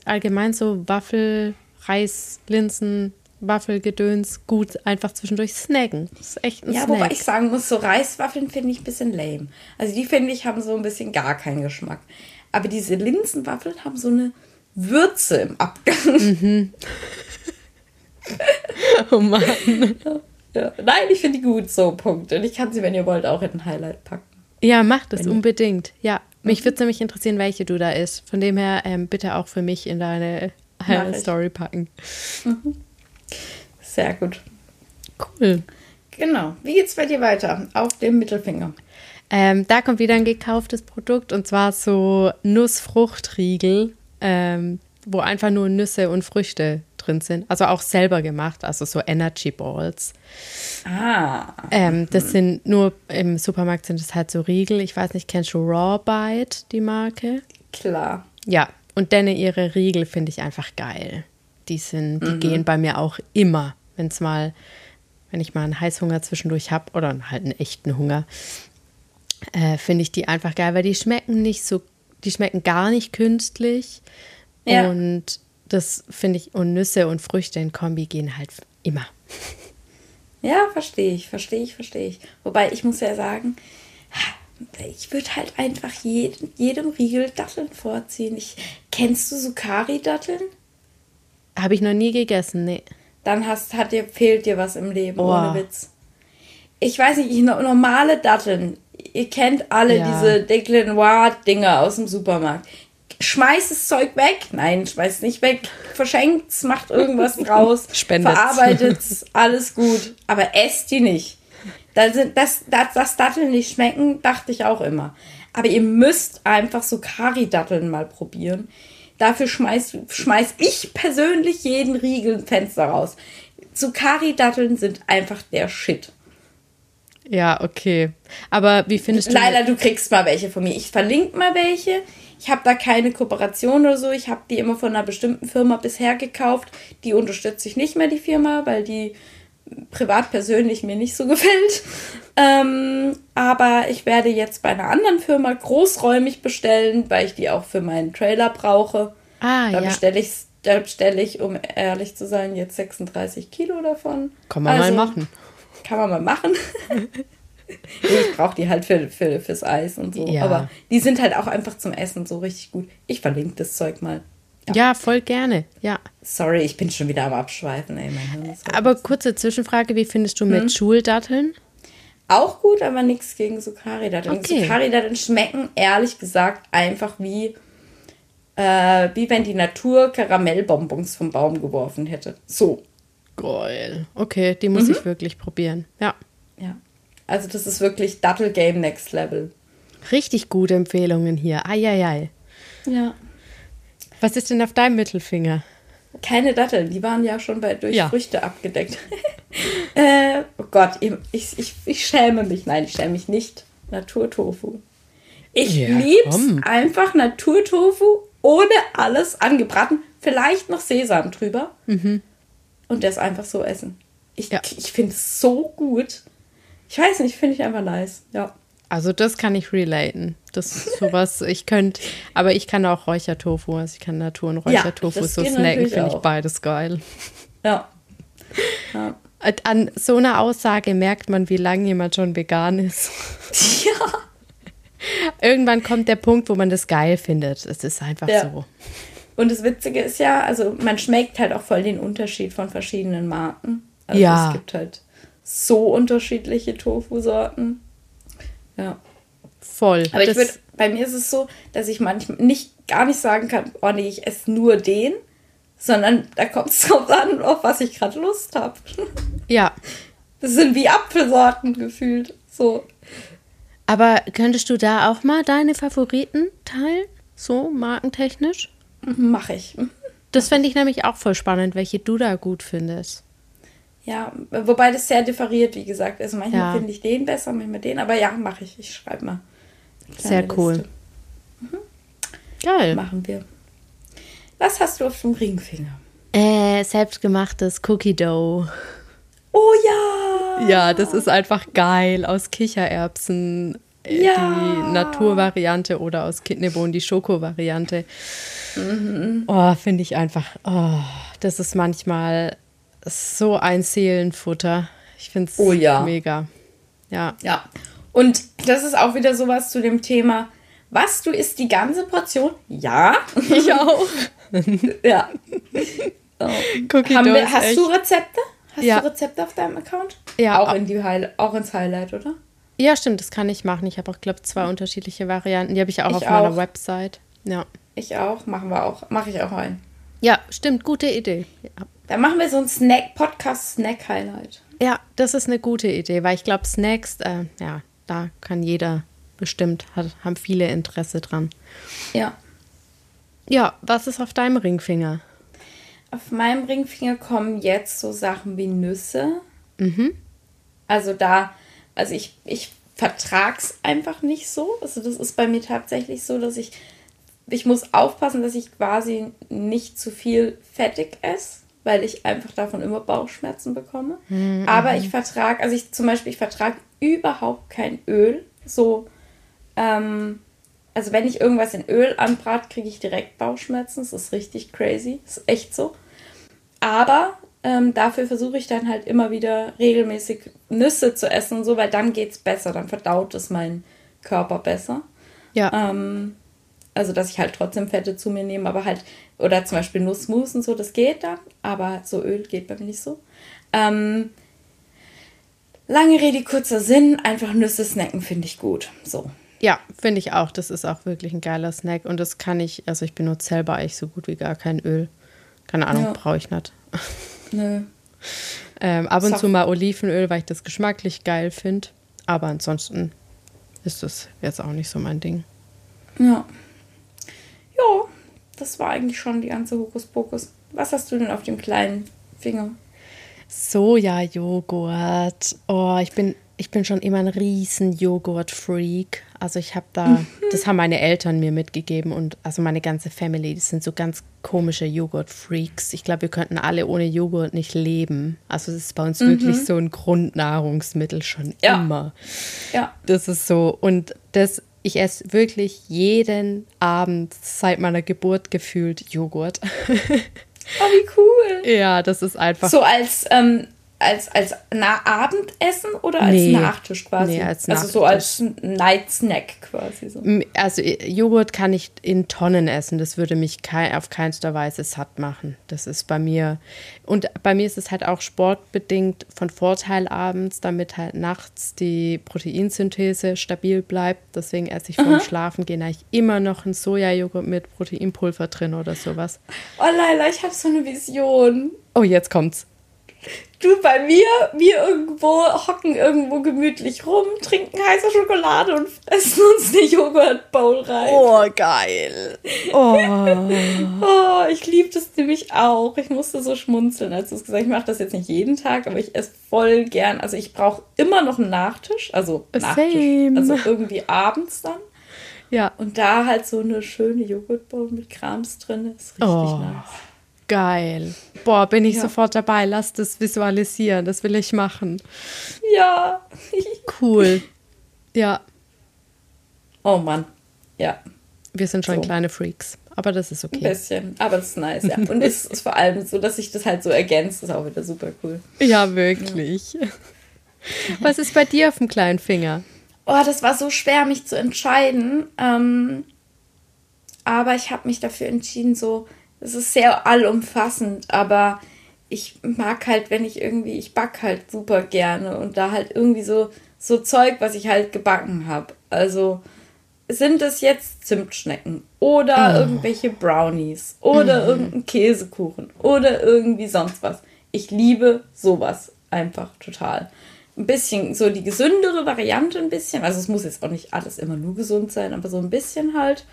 allgemein so Waffel, Reis, Linsen, Waffelgedöns gut einfach zwischendurch snacken. Das ist echt ein
Ja, Snack. wobei ich sagen muss, so Reiswaffeln finde ich ein bisschen lame. Also die finde ich haben so ein bisschen gar keinen Geschmack. Aber diese Linsenwaffeln haben so eine Würze im Abgang. Mhm. oh Mann. Ja. Nein, ich finde die gut, so, Punkt. Und ich kann sie, wenn ihr wollt, auch in ein Highlight packen.
Ja, macht es unbedingt. Ja, mich mhm. würde es nämlich interessieren, welche du da isst. Von dem her ähm, bitte auch für mich in deine Story packen. Mhm.
Sehr gut.
Cool.
Genau. Wie geht's bei dir weiter? Auf dem Mittelfinger.
Ähm, da kommt wieder ein gekauftes Produkt und zwar so Nussfruchtriegel, ähm, wo einfach nur Nüsse und Früchte drin sind. Also auch selber gemacht, also so Energy Balls.
Ah.
Ähm, das sind nur im Supermarkt sind es halt so Riegel. Ich weiß nicht, kennst du Raw Bite, die Marke?
Klar.
Ja, und denne ihre Riegel finde ich einfach geil. Die sind, die mhm. gehen bei mir auch immer wenn es mal, wenn ich mal einen Heißhunger zwischendurch habe oder halt einen echten Hunger, äh, finde ich die einfach geil, weil die schmecken nicht so, die schmecken gar nicht künstlich. Ja. Und das finde ich, und Nüsse und Früchte in Kombi gehen halt immer.
Ja, verstehe ich, verstehe ich, verstehe ich. Wobei ich muss ja sagen, ich würde halt einfach jedem, jedem Riegel Datteln vorziehen. Ich, kennst du Sukari-Datteln?
Habe ich noch nie gegessen, nee
dann hast, hat dir, fehlt dir was im Leben, oh. ohne Witz. Ich weiß nicht, ich, normale Datteln. Ihr kennt alle ja. diese Declinoir-Dinger aus dem Supermarkt. Schmeißt das Zeug weg. Nein, schmeißt nicht weg. Verschenkt es, macht irgendwas draus.
Spendet
Verarbeitet es, alles gut. Aber esst die nicht. Das, das, das, das Datteln nicht schmecken, dachte ich auch immer. Aber ihr müsst einfach so Kari-Datteln mal probieren. Dafür schmeiß, schmeiß ich persönlich jeden Riegel Fenster raus. Zucchari-Datteln sind einfach der Shit.
Ja, okay. Aber wie findest
du. Leider, du kriegst mal welche von mir. Ich verlinke mal welche. Ich habe da keine Kooperation oder so. Ich habe die immer von einer bestimmten Firma bisher gekauft. Die unterstütze ich nicht mehr, die Firma, weil die privat persönlich mir nicht so gefällt. Ähm, aber ich werde jetzt bei einer anderen Firma großräumig bestellen, weil ich die auch für meinen Trailer brauche.
Ah,
da
ja.
bestelle ich, da bestelle ich, um ehrlich zu sein, jetzt 36 Kilo davon.
Kann man also, mal machen.
Kann man mal machen. ich brauche die halt für, für, fürs Eis und so. Ja. Aber die sind halt auch einfach zum Essen so richtig gut. Ich verlinke das Zeug mal.
Ja. ja, voll gerne. Ja.
Sorry, ich bin schon wieder am Abschweifen. Ey,
aber kurze Zwischenfrage: Wie findest du mit hm? Schuldatteln?
Auch gut, aber nichts gegen Sukari-Datteln. Okay. Sukari-Datteln schmecken ehrlich gesagt einfach wie äh, wie wenn die Natur Karamellbonbons vom Baum geworfen hätte. So.
Geil. Okay, die muss mhm. ich wirklich probieren. Ja.
Ja. Also das ist wirklich Dattel Game Next Level.
Richtig gute Empfehlungen hier. Eieiei.
Ja.
Was ist denn auf deinem Mittelfinger?
Keine Datteln, die waren ja schon bei, durch ja. Früchte abgedeckt. äh, oh Gott, ich, ich, ich schäme mich. Nein, ich schäme mich nicht. Naturtofu. Ich ja, lieb's einfach Naturtofu ohne alles angebraten. Vielleicht noch Sesam drüber. Mhm. Und das einfach so essen. Ich, ja. ich finde es so gut. Ich weiß nicht, finde ich einfach nice. Ja.
Also das kann ich relaten. Das ist sowas, ich könnte, aber ich kann auch Räuchertofu, also ich kann Natur- und Räuchertofu ja, so snacken, finde ich beides geil.
Ja. ja.
An so einer Aussage merkt man, wie lange jemand schon vegan ist.
Ja.
Irgendwann kommt der Punkt, wo man das geil findet. Es ist einfach ja. so.
Und das Witzige ist ja, also man schmeckt halt auch voll den Unterschied von verschiedenen Marken. Also
ja.
es gibt halt so unterschiedliche Tofu-Sorten. Ja.
Voll.
Aber ich würde, bei mir ist es so, dass ich manchmal nicht gar nicht sagen kann, oh nee, ich esse nur den, sondern da kommt es drauf an, auf was ich gerade Lust habe.
Ja.
Das sind wie Apfelsorten gefühlt. So.
Aber könntest du da auch mal deine Favoriten teilen? So markentechnisch?
Mache ich.
Das fände ich nämlich auch voll spannend, welche du da gut findest.
Ja, wobei das sehr differiert, wie gesagt. Also manchmal ja. finde ich den besser, manchmal den. Aber ja, mache ich. Ich schreibe mal.
Sehr cool.
Mhm. Geil. Machen wir. Was hast du auf dem Ringfinger?
Äh, selbstgemachtes Cookie Dough.
Oh ja!
Ja, das ist einfach geil. Aus Kichererbsen äh, ja. die Naturvariante oder aus Kidneybohnen die Schoko-Variante. Mhm. Oh, finde ich einfach, oh, das ist manchmal so ein Seelenfutter. Ich finde es
oh, ja.
mega. Ja.
Ja. Und das ist auch wieder sowas zu dem Thema, was, du isst die ganze Portion? Ja.
Ich auch.
ja. So. wir, hast echt. du Rezepte? Hast ja. du Rezepte auf deinem Account?
Ja.
Auch, in die auch ins Highlight, oder?
Ja, stimmt, das kann ich machen. Ich habe auch, glaube ich, zwei unterschiedliche Varianten. Die habe ich auch ich auf auch. meiner Website. Ja.
Ich auch, machen wir auch. Mache ich auch ein.
Ja, stimmt, gute Idee. Ja.
Dann machen wir so ein Snack, Podcast-Snack-Highlight.
Ja, das ist eine gute Idee, weil ich glaube, Snacks, äh, ja, da kann jeder bestimmt, hat, haben viele Interesse dran.
Ja.
Ja, was ist auf deinem Ringfinger?
Auf meinem Ringfinger kommen jetzt so Sachen wie Nüsse.
Mhm.
Also da, also ich, ich vertrag's einfach nicht so. Also das ist bei mir tatsächlich so, dass ich, ich muss aufpassen, dass ich quasi nicht zu viel fettig esse weil ich einfach davon immer Bauchschmerzen bekomme. Mhm. Aber ich vertrage, also ich zum Beispiel, ich vertrage überhaupt kein Öl. So, ähm, also wenn ich irgendwas in Öl anbrate, kriege ich direkt Bauchschmerzen. Das ist richtig crazy. Das ist echt so. Aber ähm, dafür versuche ich dann halt immer wieder regelmäßig Nüsse zu essen und so, weil dann geht es besser, dann verdaut es mein Körper besser.
Ja.
Ähm, also dass ich halt trotzdem Fette zu mir nehme, aber halt, oder zum Beispiel Nussmus und so, das geht dann, aber so Öl geht bei mir nicht so. Ähm, lange Rede, kurzer Sinn, einfach Nüsse snacken finde ich gut. So.
Ja, finde ich auch. Das ist auch wirklich ein geiler Snack. Und das kann ich, also ich benutze selber eigentlich so gut wie gar kein Öl. Keine Ahnung, ja. brauche ich nicht.
Nö.
ähm, ab und so. zu mal Olivenöl, weil ich das geschmacklich geil finde. Aber ansonsten ist das jetzt auch nicht so mein Ding.
Ja. Ja, das war eigentlich schon die ganze Hokuspokus. Was hast du denn auf dem kleinen Finger?
Soja-Joghurt. Oh, ich bin, ich bin schon immer ein riesen Joghurt-Freak. Also ich habe da, mhm. das haben meine Eltern mir mitgegeben und also meine ganze Family, das sind so ganz komische Joghurt-Freaks. Ich glaube, wir könnten alle ohne Joghurt nicht leben. Also es ist bei uns mhm. wirklich so ein Grundnahrungsmittel schon
ja.
immer.
Ja.
Das ist so und das ich esse wirklich jeden Abend seit meiner Geburt gefühlt Joghurt.
Oh, wie cool.
Ja, das ist einfach.
So als, ähm, als, als Na Abendessen oder als nee. Nachtisch quasi? Nee, als Nachtisch. Also so als Night Snack quasi. So.
Also Joghurt kann ich in Tonnen essen. Das würde mich kein, auf keinster Weise satt machen. Das ist bei mir. Und bei mir ist es halt auch sportbedingt von Vorteil abends, damit halt nachts die Proteinsynthese stabil bleibt. Deswegen esse ich vorm Schlafen gehen eigentlich immer noch einen Sojajoghurt mit Proteinpulver drin oder sowas.
Oh Leila, ich habe so eine Vision.
Oh, jetzt kommt's.
Du bei mir, wir irgendwo hocken irgendwo gemütlich rum, trinken heiße Schokolade und fressen uns eine Joghurtbowl rein.
Oh, geil.
Oh, oh ich liebe das nämlich auch. Ich musste so schmunzeln, als du es gesagt hast. Ich mache das jetzt nicht jeden Tag, aber ich esse voll gern. Also ich brauche immer noch einen Nachtisch. Also Nachtisch. Same. Also irgendwie abends dann.
Ja.
Und da halt so eine schöne Joghurtbowl mit Krams drin ist richtig oh. nice.
Geil. Boah, bin ich ja. sofort dabei. Lass das visualisieren. Das will ich machen.
Ja.
cool. Ja.
Oh Mann. Ja.
Wir sind schon so. kleine Freaks. Aber das ist okay.
Ein bisschen. Aber das ist nice, ja. Und es ist vor allem so, dass sich das halt so ergänzt. Das ist auch wieder super cool.
Ja, wirklich. Ja. Was ist bei dir auf dem kleinen Finger?
Oh, das war so schwer, mich zu entscheiden. Ähm, aber ich habe mich dafür entschieden, so es ist sehr allumfassend, aber ich mag halt, wenn ich irgendwie, ich back halt super gerne und da halt irgendwie so, so Zeug, was ich halt gebacken habe. Also sind es jetzt Zimtschnecken oder oh. irgendwelche Brownies oder mhm. irgendein Käsekuchen oder irgendwie sonst was. Ich liebe sowas einfach total. Ein bisschen so die gesündere Variante, ein bisschen. Also es muss jetzt auch nicht alles immer nur gesund sein, aber so ein bisschen halt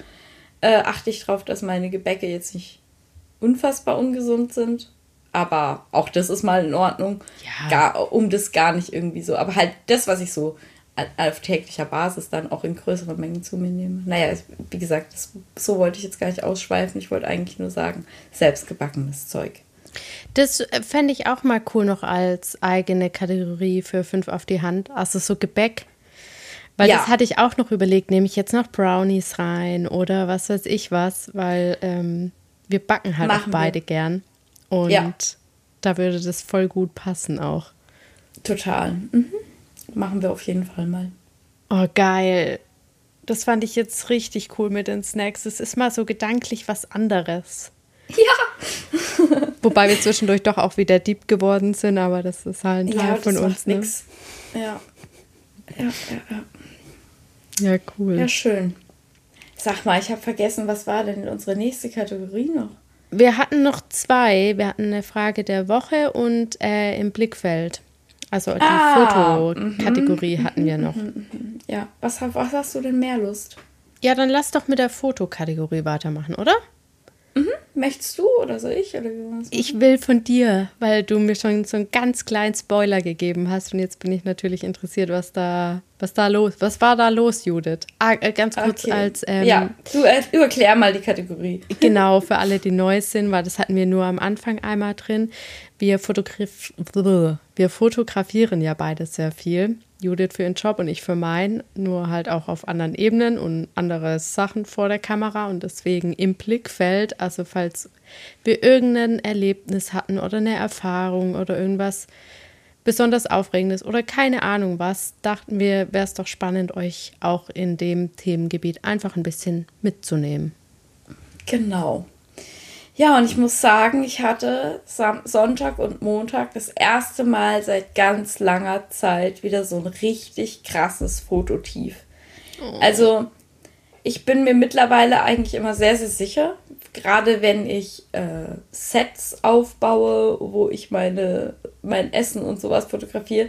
äh, achte ich drauf, dass meine Gebäcke jetzt nicht unfassbar ungesund sind. Aber auch das ist mal in Ordnung. Ja. Gar, um das gar nicht irgendwie so. Aber halt das, was ich so auf täglicher Basis dann auch in größeren Mengen zu mir nehme. Naja, wie gesagt, das, so wollte ich jetzt gar nicht ausschweifen. Ich wollte eigentlich nur sagen, selbstgebackenes Zeug.
Das äh, fände ich auch mal cool noch als eigene Kategorie für fünf auf die Hand. Also so Gebäck. Weil ja. das hatte ich auch noch überlegt, nehme ich jetzt noch Brownies rein oder was weiß ich was, weil ähm, wir backen halt Machen auch beide wir. gern. Und ja. da würde das voll gut passen auch.
Total. Mhm. Machen wir auf jeden Fall mal.
Oh, geil. Das fand ich jetzt richtig cool mit den Snacks. Es ist mal so gedanklich was anderes.
Ja.
Wobei wir zwischendurch doch auch wieder deep geworden sind, aber das ist halt ein Teil ja, von uns. Ne? Nix.
Ja. Ja, ja,
ja. Ja, cool.
Ja, schön. Sag mal, ich habe vergessen, was war denn unsere nächste Kategorie noch?
Wir hatten noch zwei. Wir hatten eine Frage der Woche und äh, im Blickfeld. Also die ah, Fotokategorie mhm, hatten wir noch. Mhm,
mhm, ja, was, was hast du denn mehr Lust?
Ja, dann lass doch mit der Fotokategorie weitermachen, oder?
Möchtest du oder soll ich? Oder
ich will von dir, weil du mir schon so einen ganz kleinen Spoiler gegeben hast. Und jetzt bin ich natürlich interessiert, was da, was da los Was war da los, Judith? Ah, äh, ganz kurz okay. als. Ähm,
ja, du äh, überklär mal die Kategorie.
Genau, für alle, die neu sind, weil das hatten wir nur am Anfang einmal drin. Wir, fotograf wir fotografieren ja beide sehr viel. Judith für ihren Job und ich für meinen, nur halt auch auf anderen Ebenen und andere Sachen vor der Kamera und deswegen im Blickfeld. Also falls wir irgendein Erlebnis hatten oder eine Erfahrung oder irgendwas besonders Aufregendes oder keine Ahnung was, dachten wir, wäre es doch spannend, euch auch in dem Themengebiet einfach ein bisschen mitzunehmen.
Genau. Ja, und ich muss sagen, ich hatte Sam Sonntag und Montag das erste Mal seit ganz langer Zeit wieder so ein richtig krasses Fototief. Oh. Also, ich bin mir mittlerweile eigentlich immer sehr, sehr sicher, gerade wenn ich äh, Sets aufbaue, wo ich meine, mein Essen und sowas fotografiere,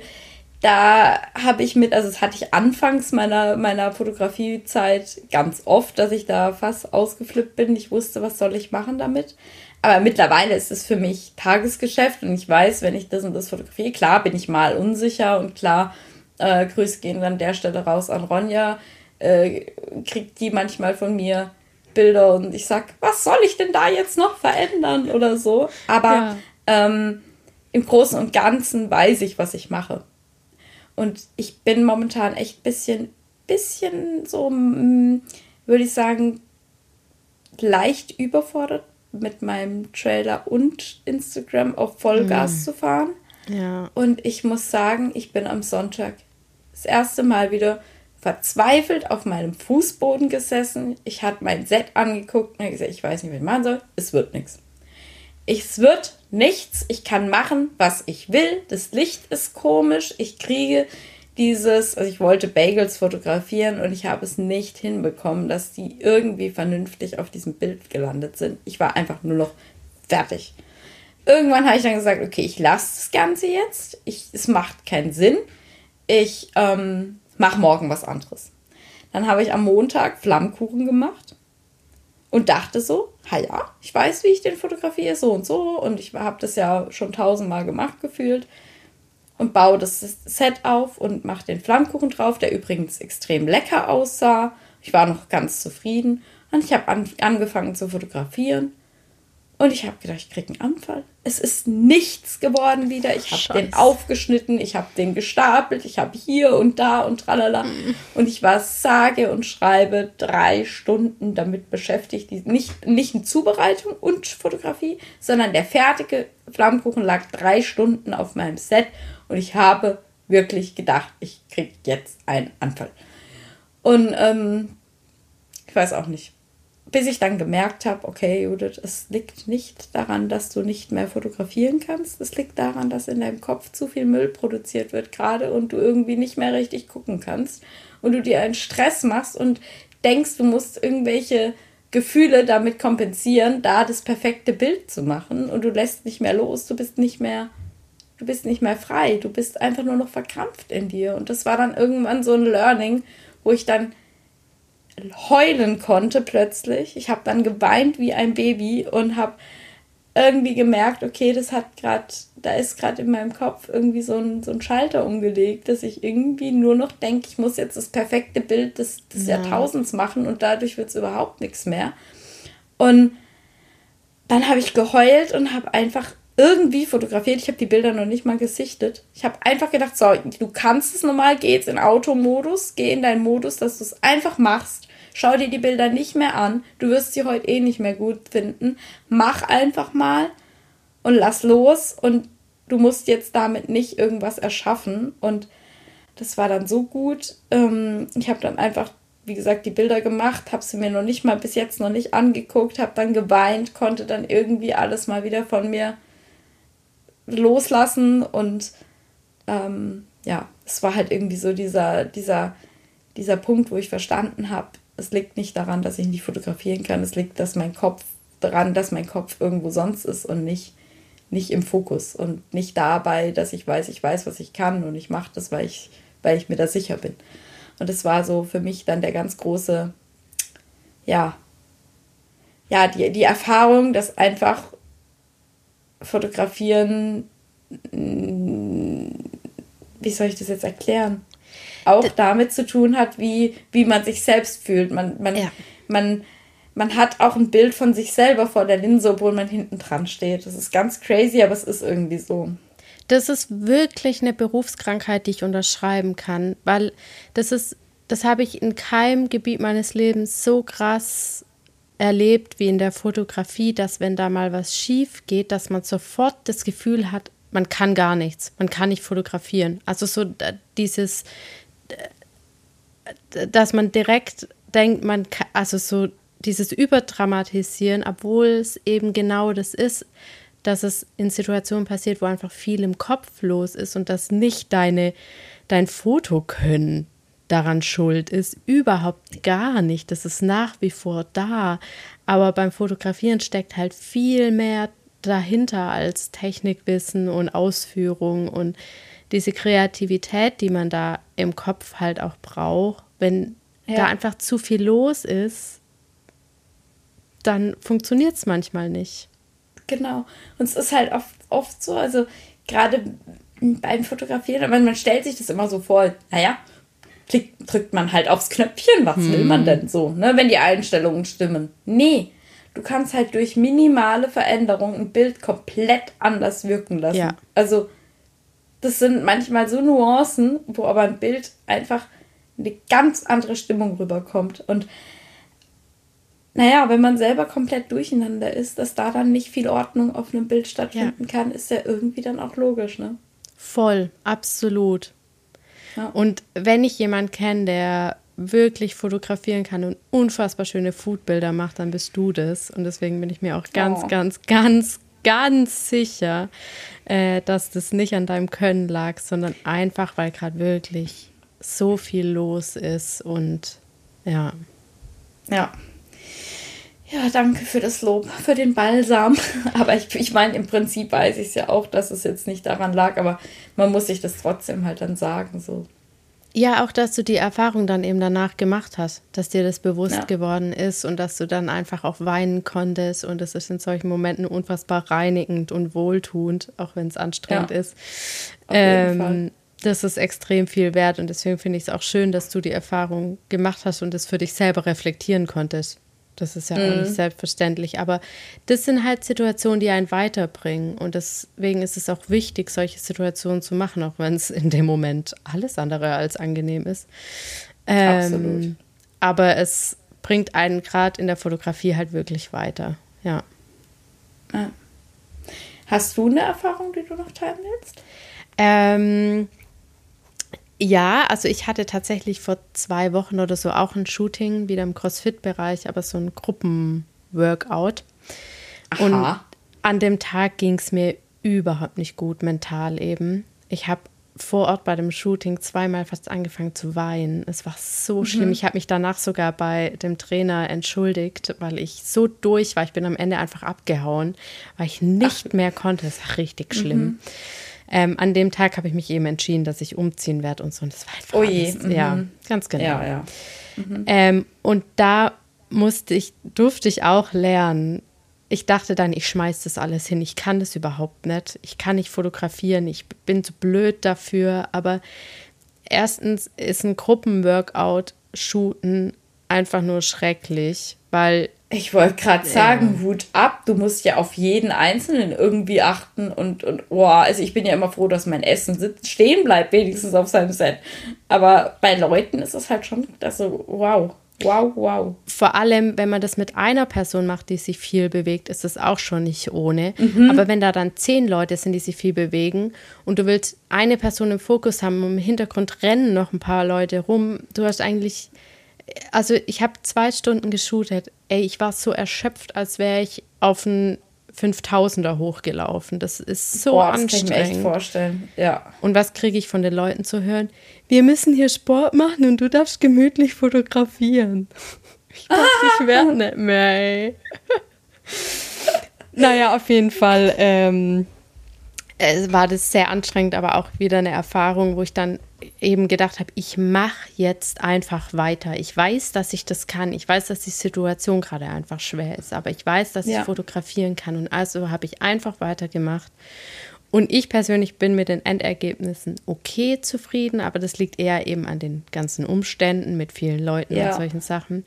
da habe ich mit, also das hatte ich anfangs meiner, meiner Fotografiezeit ganz oft, dass ich da fast ausgeflippt bin. Ich wusste, was soll ich machen damit. Aber mittlerweile ist es für mich Tagesgeschäft und ich weiß, wenn ich das und das fotografiere, klar bin ich mal unsicher und klar, äh, Grüße gehen an der Stelle raus an Ronja, äh, kriegt die manchmal von mir Bilder und ich sag, was soll ich denn da jetzt noch verändern oder so. Aber ja. ähm, im Großen und Ganzen weiß ich, was ich mache. Und ich bin momentan echt ein bisschen, bisschen so, mm, würde ich sagen, leicht überfordert mit meinem Trailer und Instagram auf Vollgas mm. zu fahren.
Ja.
Und ich muss sagen, ich bin am Sonntag das erste Mal wieder verzweifelt auf meinem Fußboden gesessen. Ich hatte mein Set angeguckt und gesagt, ich weiß nicht, was ich machen soll. Es wird nichts. Es wird nichts. Ich kann machen, was ich will. Das Licht ist komisch. Ich kriege dieses, also ich wollte Bagels fotografieren und ich habe es nicht hinbekommen, dass die irgendwie vernünftig auf diesem Bild gelandet sind. Ich war einfach nur noch fertig. Irgendwann habe ich dann gesagt, okay, ich lasse das Ganze jetzt. Ich, es macht keinen Sinn. Ich ähm, mache morgen was anderes. Dann habe ich am Montag Flammkuchen gemacht und dachte so, ha ja, ich weiß, wie ich den fotografiere, so und so. Und ich habe das ja schon tausendmal gemacht gefühlt und baue das Set auf und mache den Flammkuchen drauf, der übrigens extrem lecker aussah. Ich war noch ganz zufrieden und ich habe an, angefangen zu fotografieren und ich habe gedacht, ich kriege einen Anfall. Es ist nichts geworden wieder. Ich habe den aufgeschnitten, ich habe den gestapelt, ich habe hier und da und tralala. Mhm. Und ich war sage und schreibe drei Stunden damit beschäftigt. Nicht, nicht in Zubereitung und Fotografie, sondern der fertige Flammkuchen lag drei Stunden auf meinem Set und ich habe wirklich gedacht, ich kriege jetzt einen Anfall. Und ähm, ich weiß auch nicht. Bis ich dann gemerkt habe, okay, Judith, es liegt nicht daran, dass du nicht mehr fotografieren kannst. Es liegt daran, dass in deinem Kopf zu viel Müll produziert wird gerade und du irgendwie nicht mehr richtig gucken kannst. Und du dir einen Stress machst und denkst, du musst irgendwelche Gefühle damit kompensieren, da das perfekte Bild zu machen. Und du lässt nicht mehr los, du bist nicht mehr du bist nicht mehr frei, du bist einfach nur noch verkrampft in dir. Und das war dann irgendwann so ein Learning, wo ich dann heulen konnte plötzlich. Ich habe dann geweint wie ein Baby und habe irgendwie gemerkt, okay, das hat gerade, da ist gerade in meinem Kopf irgendwie so ein, so ein Schalter umgelegt, dass ich irgendwie nur noch denke, ich muss jetzt das perfekte Bild des, des ja. Jahrtausends machen und dadurch wird es überhaupt nichts mehr. Und dann habe ich geheult und habe einfach irgendwie fotografiert. Ich habe die Bilder noch nicht mal gesichtet. Ich habe einfach gedacht, so, du kannst es normal, geh jetzt in Automodus, geh in deinen Modus, dass du es einfach machst. Schau dir die Bilder nicht mehr an. Du wirst sie heute eh nicht mehr gut finden. Mach einfach mal und lass los und du musst jetzt damit nicht irgendwas erschaffen. Und das war dann so gut. Ähm, ich habe dann einfach, wie gesagt, die Bilder gemacht, habe sie mir noch nicht mal bis jetzt noch nicht angeguckt, habe dann geweint, konnte dann irgendwie alles mal wieder von mir loslassen und ähm, ja, es war halt irgendwie so dieser, dieser, dieser Punkt, wo ich verstanden habe, es liegt nicht daran, dass ich nicht fotografieren kann, es liegt, dass mein Kopf daran, dass mein Kopf irgendwo sonst ist und nicht, nicht im Fokus und nicht dabei, dass ich weiß, ich weiß, was ich kann und ich mache das, weil ich, weil ich mir da sicher bin. Und es war so für mich dann der ganz große, ja, ja, die, die Erfahrung, dass einfach Fotografieren, wie soll ich das jetzt erklären? Auch damit zu tun hat, wie, wie man sich selbst fühlt. Man, man, ja. man, man hat auch ein Bild von sich selber vor der Linse, obwohl man hinten dran steht. Das ist ganz crazy, aber es ist irgendwie so.
Das ist wirklich eine Berufskrankheit, die ich unterschreiben kann, weil das ist, das habe ich in keinem Gebiet meines Lebens so krass erlebt wie in der Fotografie, dass wenn da mal was schief geht, dass man sofort das Gefühl hat, man kann gar nichts, man kann nicht fotografieren. Also so dieses, dass man direkt denkt, man kann, also so dieses Überdramatisieren, obwohl es eben genau das ist, dass es in Situationen passiert, wo einfach viel im Kopf los ist und dass nicht deine, dein Fotokönnen daran schuld ist. Überhaupt gar nicht. Das ist nach wie vor da. Aber beim Fotografieren steckt halt viel mehr dahinter als Technikwissen und Ausführung und diese Kreativität, die man da im Kopf halt auch braucht. Wenn ja. da einfach zu viel los ist, dann funktioniert es manchmal nicht.
Genau. Und es ist halt oft, oft so, also gerade beim Fotografieren, man, man stellt sich das immer so vor, naja, klick, drückt man halt aufs Knöpfchen, was hm. will man denn so, ne, wenn die Einstellungen stimmen. Nee, du kannst halt durch minimale Veränderungen ein Bild komplett anders wirken lassen. Ja. Also, das sind manchmal so Nuancen, wo aber ein Bild einfach eine ganz andere Stimmung rüberkommt. Und naja, wenn man selber komplett durcheinander ist, dass da dann nicht viel Ordnung auf einem Bild stattfinden ja. kann, ist ja irgendwie dann auch logisch, ne?
Voll, absolut. Ja. Und wenn ich jemanden kenne, der wirklich fotografieren kann und unfassbar schöne Foodbilder macht, dann bist du das. Und deswegen bin ich mir auch ganz, oh. ganz, ganz, ganz sicher, äh, dass das nicht an deinem Können lag, sondern einfach, weil gerade wirklich so viel los ist und ja.
Ja. Ja, danke für das Lob, für den Balsam. Aber ich, ich meine, im Prinzip weiß ich es ja auch, dass es jetzt nicht daran lag, aber man muss sich das trotzdem halt dann sagen. So.
Ja, auch, dass du die Erfahrung dann eben danach gemacht hast, dass dir das bewusst ja. geworden ist und dass du dann einfach auch weinen konntest und es ist in solchen Momenten unfassbar reinigend und wohltuend, auch wenn es anstrengend ja. ist. Ähm, das ist extrem viel wert und deswegen finde ich es auch schön, dass du die Erfahrung gemacht hast und es für dich selber reflektieren konntest. Das ist ja mhm. auch nicht mhm. selbstverständlich, aber das sind halt Situationen, die einen weiterbringen und deswegen ist es auch wichtig, solche Situationen zu machen, auch wenn es in dem Moment alles andere als angenehm ist. Ähm, Absolut. Aber es bringt einen gerade in der Fotografie halt wirklich weiter, ja.
Hast du eine Erfahrung, die du noch teilen willst?
Ähm, ja, also ich hatte tatsächlich vor zwei Wochen oder so auch ein Shooting, wieder im CrossFit-Bereich, aber so ein Gruppenworkout. Und an dem Tag ging es mir überhaupt nicht gut, mental eben. Ich habe vor Ort bei dem Shooting zweimal fast angefangen zu weinen. Es war so mhm. schlimm. Ich habe mich danach sogar bei dem Trainer entschuldigt, weil ich so durch war. Ich bin am Ende einfach abgehauen, weil ich nicht Ach. mehr konnte. Es war richtig schlimm. Mhm. Ähm, an dem Tag habe ich mich eben entschieden, dass ich umziehen werde und so. Und das war einfach
oh je.
Mhm. ja, ganz genau.
Ja, ja.
Mhm. Ähm, und da musste ich, durfte ich auch lernen. Ich dachte dann, ich schmeiße das alles hin. Ich kann das überhaupt nicht. Ich kann nicht fotografieren. Ich bin zu blöd dafür. Aber erstens ist ein Gruppenworkout shooten einfach nur schrecklich, weil
ich wollte gerade sagen, ja. Hut ab, du musst ja auf jeden Einzelnen irgendwie achten und, und boah, also ich bin ja immer froh, dass mein Essen sitzt, stehen bleibt, wenigstens auf seinem Set. Aber bei Leuten ist es halt schon, also wow, wow, wow.
Vor allem, wenn man das mit einer Person macht, die sich viel bewegt, ist das auch schon nicht ohne. Mhm. Aber wenn da dann zehn Leute sind, die sich viel bewegen und du willst eine Person im Fokus haben und im Hintergrund rennen noch ein paar Leute rum, du hast eigentlich also ich habe zwei Stunden geshootet. Ey, ich war so erschöpft, als wäre ich auf einen 5000er hochgelaufen. Das ist so Boah, das anstrengend. Kann ich mir echt
vorstellen. Ja.
Und was kriege ich von den Leuten zu hören? Wir müssen hier Sport machen und du darfst gemütlich fotografieren. Ich dachte, ich werde nicht mehr. Ey. naja, auf jeden Fall ähm, es war das sehr anstrengend, aber auch wieder eine Erfahrung, wo ich dann eben gedacht habe, ich mache jetzt einfach weiter. Ich weiß, dass ich das kann. Ich weiß, dass die Situation gerade einfach schwer ist, aber ich weiß, dass ja. ich fotografieren kann. Und also habe ich einfach weitergemacht. Und ich persönlich bin mit den Endergebnissen okay zufrieden, aber das liegt eher eben an den ganzen Umständen mit vielen Leuten ja. und solchen Sachen.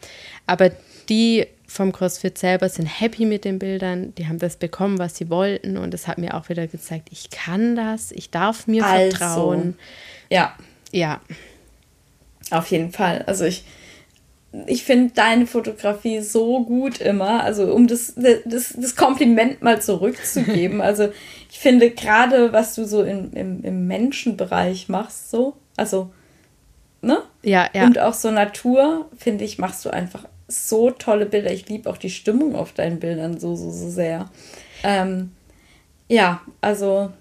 Aber die vom CrossFit selber sind happy mit den Bildern. Die haben das bekommen, was sie wollten. Und es hat mir auch wieder gezeigt, ich kann das, ich darf mir also, vertrauen.
Ja.
Ja.
Auf jeden Fall. Also ich, ich finde deine Fotografie so gut immer. Also um das, das, das Kompliment mal zurückzugeben. also ich finde gerade, was du so in, im, im Menschenbereich machst, so, also, ne?
Ja, ja.
Und auch so Natur, finde ich, machst du einfach so tolle Bilder. Ich liebe auch die Stimmung auf deinen Bildern so, so, so sehr. Ähm, ja, also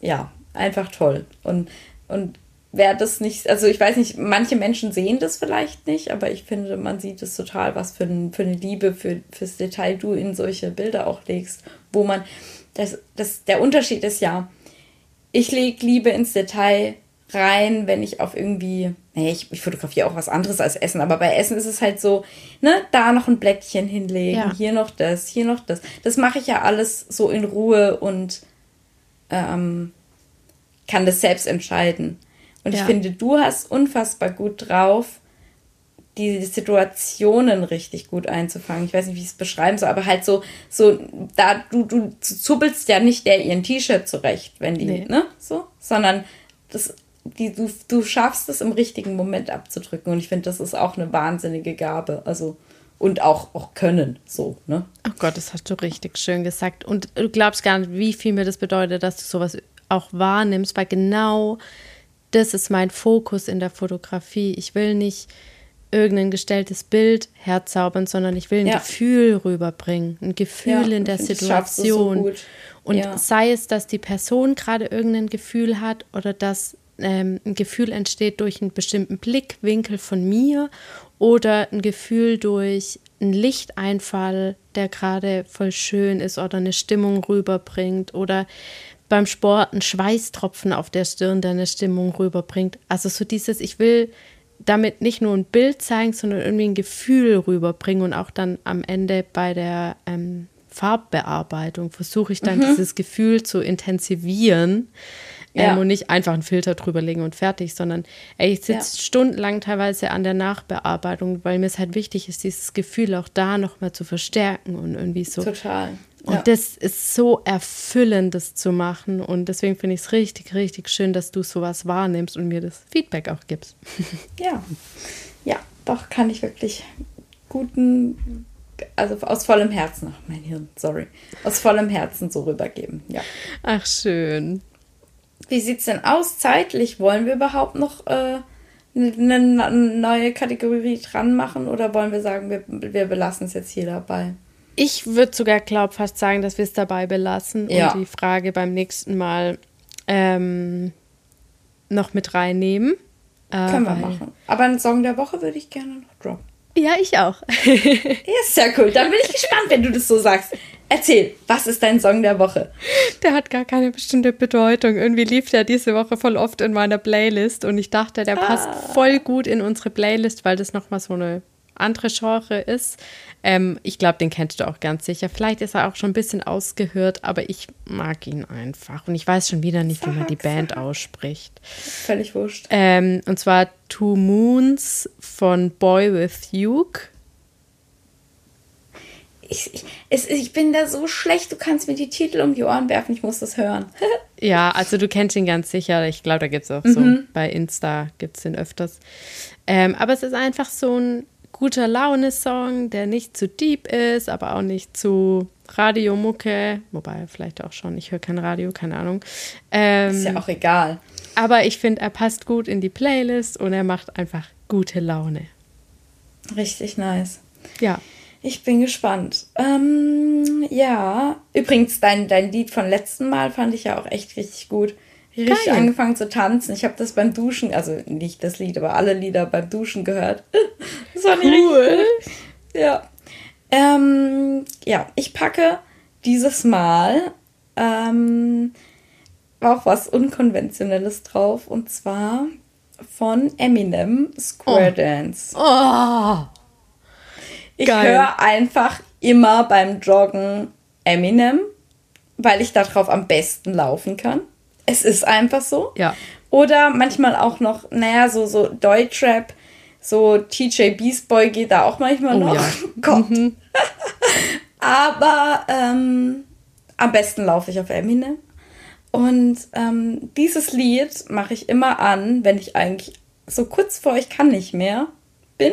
ja, einfach toll. Und, und wer das nicht, also ich weiß nicht, manche Menschen sehen das vielleicht nicht, aber ich finde, man sieht es total, was für, ein, für eine Liebe für, fürs Detail du in solche Bilder auch legst, wo man, das, das, der Unterschied ist ja, ich lege Liebe ins Detail rein, wenn ich auf irgendwie, nee, ich, ich fotografiere auch was anderes als Essen, aber bei Essen ist es halt so, ne, da noch ein Blättchen hinlegen, ja. hier noch das, hier noch das. Das mache ich ja alles so in Ruhe und ähm, kann das selbst entscheiden. Und ja. ich finde, du hast unfassbar gut drauf, die Situationen richtig gut einzufangen. Ich weiß nicht, wie ich es beschreiben soll, aber halt so, so, da, du, du zuppelst ja nicht der ihren T-Shirt zurecht, wenn die, nee. ne, so, sondern das die, du, du schaffst es im richtigen Moment abzudrücken. Und ich finde, das ist auch eine wahnsinnige Gabe. Also, und auch, auch können, so, ne?
Oh Gott, das hast du richtig schön gesagt. Und du glaubst gar nicht, wie viel mir das bedeutet, dass du sowas auch wahrnimmst, weil genau das ist mein Fokus in der Fotografie. Ich will nicht irgendein gestelltes Bild herzaubern, sondern ich will ein ja. Gefühl rüberbringen, ein Gefühl ja, in der Situation. So und ja. sei es, dass die Person gerade irgendein Gefühl hat oder dass ähm, ein Gefühl entsteht durch einen bestimmten Blickwinkel von mir oder ein Gefühl durch einen Lichteinfall, der gerade voll schön ist oder eine Stimmung rüberbringt oder beim Sport ein Schweißtropfen auf der Stirn, der eine Stimmung rüberbringt. Also so dieses, ich will damit nicht nur ein Bild zeigen, sondern irgendwie ein Gefühl rüberbringen und auch dann am Ende bei der ähm, Farbbearbeitung versuche ich dann mhm. dieses Gefühl zu intensivieren ja. ähm, und nicht einfach einen Filter drüber legen und fertig, sondern ey, ich sitze ja. stundenlang teilweise an der Nachbearbeitung, weil mir es halt wichtig ist, dieses Gefühl auch da nochmal zu verstärken und irgendwie so.
Total.
Und ja. das ist so erfüllend, das zu machen. Und deswegen finde ich es richtig, richtig schön, dass du sowas wahrnimmst und mir das Feedback auch gibst.
Ja, ja, doch kann ich wirklich guten, also aus vollem Herzen, ach mein Hirn, sorry, aus vollem Herzen so rübergeben. Ja.
Ach schön.
Wie sieht es denn aus zeitlich? Wollen wir überhaupt noch äh, eine neue Kategorie dran machen oder wollen wir sagen, wir, wir belassen es jetzt hier dabei?
Ich würde sogar, glaube fast sagen, dass wir es dabei belassen ja. und die Frage beim nächsten Mal ähm, noch mit reinnehmen.
Äh, Können wir machen. Aber einen Song der Woche würde ich gerne noch droppen.
Ja, ich auch.
ja, sehr cool. Dann bin ich gespannt, wenn du das so sagst. Erzähl, was ist dein Song der Woche?
Der hat gar keine bestimmte Bedeutung. Irgendwie lief der diese Woche voll oft in meiner Playlist und ich dachte, der ah. passt voll gut in unsere Playlist, weil das nochmal so eine andere Genre ist. Ähm, ich glaube, den kennst du auch ganz sicher. Vielleicht ist er auch schon ein bisschen ausgehört, aber ich mag ihn einfach. Und ich weiß schon wieder nicht, sag, wie man die Band sag. ausspricht.
Völlig wurscht.
Ähm, und zwar Two Moons von Boy with Duke.
Ich, ich, es, ich bin da so schlecht, du kannst mir die Titel um die Ohren werfen, ich muss das hören.
ja, also du kennst ihn ganz sicher. Ich glaube, da gibt es auch mhm. so, bei Insta gibt es den öfters. Ähm, aber es ist einfach so ein guter Laune-Song, der nicht zu deep ist, aber auch nicht zu Radiomucke. Wobei, vielleicht auch schon. Ich höre kein Radio, keine Ahnung.
Ähm, ist ja auch egal.
Aber ich finde, er passt gut in die Playlist und er macht einfach gute Laune.
Richtig nice.
Ja.
Ich bin gespannt. Ähm, ja, übrigens, dein, dein Lied von letzten Mal fand ich ja auch echt richtig gut richtig Geil. angefangen zu tanzen. Ich habe das beim Duschen, also nicht das Lied, aber alle Lieder beim Duschen gehört. Das war cool. Ja. Ähm, ja, ich packe dieses Mal ähm, auch was Unkonventionelles drauf und zwar von Eminem Square oh. Dance.
Oh.
Ich höre einfach immer beim Joggen Eminem, weil ich darauf am besten laufen kann. Es ist einfach so.
Ja.
Oder manchmal auch noch, naja, so, so Deutschrap, so TJ Beastboy geht da auch manchmal oh, noch. Ja. Gott. Mhm. Aber ähm, am besten laufe ich auf Eminem. Und ähm, dieses Lied mache ich immer an, wenn ich eigentlich so kurz vor ich kann nicht mehr bin.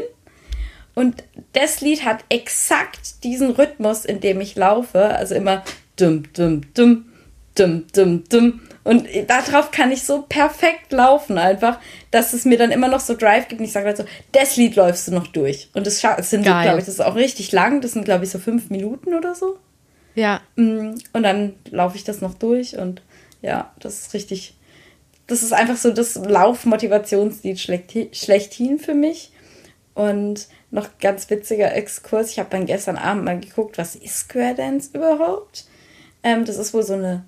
Und das Lied hat exakt diesen Rhythmus, in dem ich laufe. Also immer dum, dum, dum, dum, dum, dum. Und darauf kann ich so perfekt laufen einfach, dass es mir dann immer noch so Drive gibt. Und ich sage halt so, das Lied läufst du noch durch. Und das, sind, glaube ich, das ist auch richtig lang. Das sind, glaube ich, so fünf Minuten oder so.
Ja.
Mm, und dann laufe ich das noch durch und ja, das ist richtig. Das ist einfach so das Laufmotivationslied schlechthin für mich. Und noch ganz witziger Exkurs. Ich habe dann gestern Abend mal geguckt, was ist Square Dance überhaupt? Ähm, das ist wohl so eine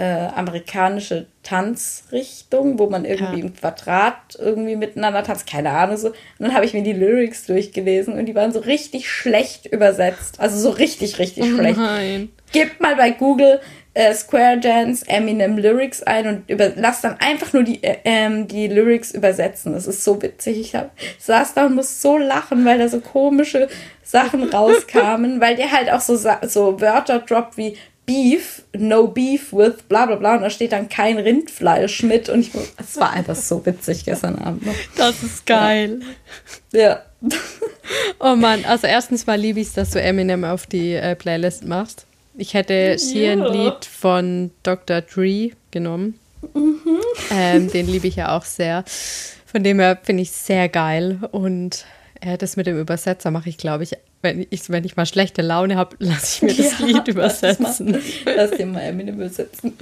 äh, amerikanische Tanzrichtung, wo man irgendwie ja. im Quadrat irgendwie miteinander tanzt, keine Ahnung so. Und dann habe ich mir die Lyrics durchgelesen und die waren so richtig schlecht übersetzt. Also so richtig, richtig oh schlecht. Nein. Gebt mal bei Google äh, Square Dance Eminem Lyrics ein und über, lass dann einfach nur die, äh, ähm, die Lyrics übersetzen. Das ist so witzig. Ich hab, saß da und muss so lachen, weil da so komische Sachen rauskamen, weil der halt auch so, so Wörter droppt wie Beef, no beef with bla bla bla und da steht dann kein Rindfleisch mit und ich, es war einfach so witzig gestern Abend noch.
Das ist geil.
Ja. ja.
Oh Mann, also erstens mal liebe ich es, dass du Eminem auf die äh, Playlist machst. Ich hätte hier ein Lied von Dr. Dre genommen. Mhm. Ähm, den liebe ich ja auch sehr. Von dem her finde ich sehr geil. Und das mit dem Übersetzer mache ich, glaube ich, wenn ich, wenn ich mal schlechte Laune habe, lasse ich mir das ja, Lied übersetzen.
Lass, lass dir mal Eminem übersetzen.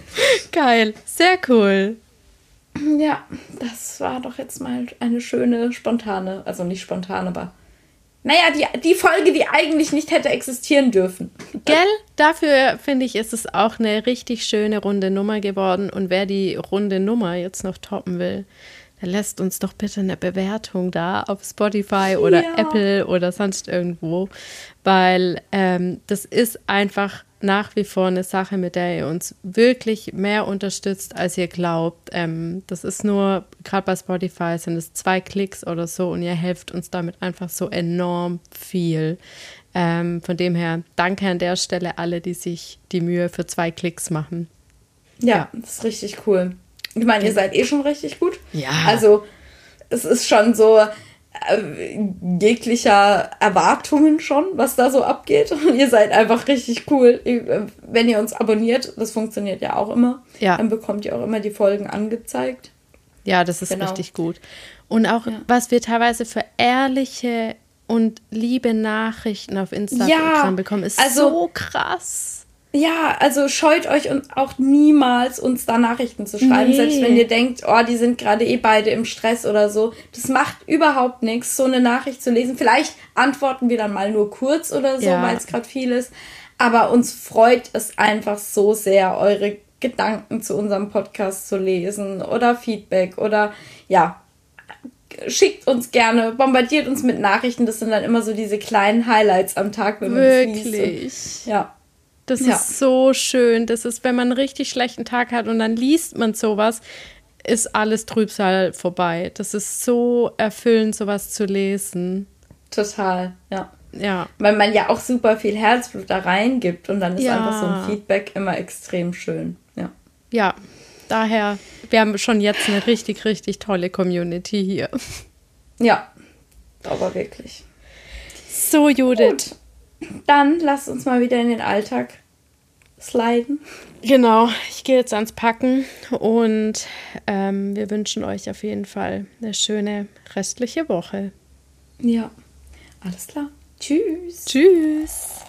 Geil, sehr cool.
Ja, das war doch jetzt mal eine schöne, spontane, also nicht spontan, aber naja, die, die Folge, die eigentlich nicht hätte existieren dürfen.
Gell? Dafür finde ich, ist es auch eine richtig schöne runde Nummer geworden. Und wer die runde Nummer jetzt noch toppen will, der lässt uns doch bitte eine Bewertung da auf Spotify oder ja. Apple oder sonst irgendwo, weil ähm, das ist einfach nach wie vor eine Sache, mit der ihr uns wirklich mehr unterstützt, als ihr glaubt. Ähm, das ist nur, gerade bei Spotify sind es zwei Klicks oder so und ihr helft uns damit einfach so enorm viel. Ähm, von dem her, danke an der Stelle alle, die sich die Mühe für zwei Klicks machen.
Ja, ja. das ist richtig cool. Ich meine, ihr seid eh schon richtig gut.
Ja.
Also, es ist schon so äh, jeglicher Erwartungen schon, was da so abgeht. Und ihr seid einfach richtig cool. Äh, wenn ihr uns abonniert, das funktioniert ja auch immer,
ja.
dann bekommt ihr auch immer die Folgen angezeigt.
Ja, das ist genau. richtig gut. Und auch, ja. was wir teilweise für ehrliche und liebe Nachrichten auf Instagram ja, bekommen, ist also, so krass.
Ja, also scheut euch und auch niemals, uns da Nachrichten zu schreiben, nee. selbst wenn ihr denkt, oh, die sind gerade eh beide im Stress oder so. Das macht überhaupt nichts, so eine Nachricht zu lesen. Vielleicht antworten wir dann mal nur kurz oder so, ja. weil es gerade viel ist. Aber uns freut es einfach so sehr, eure Gedanken zu unserem Podcast zu lesen oder Feedback oder ja, schickt uns gerne, bombardiert uns mit Nachrichten. Das sind dann immer so diese kleinen Highlights am Tag, wenn man Wirklich? liest. Und, ja.
Das ja. ist so schön. Das ist, wenn man einen richtig schlechten Tag hat und dann liest man sowas, ist alles Trübsal vorbei. Das ist so erfüllend, sowas zu lesen.
Total, ja.
Ja.
Weil man ja auch super viel Herzblut da reingibt und dann ist ja. einfach so ein Feedback immer extrem schön. Ja.
Ja, daher, wir haben schon jetzt eine richtig, richtig tolle Community hier.
Ja, aber wirklich.
So, Judith. Gut.
Dann lasst uns mal wieder in den Alltag sliden.
Genau, ich gehe jetzt ans Packen und ähm, wir wünschen euch auf jeden Fall eine schöne restliche Woche.
Ja, alles klar. Tschüss.
Tschüss.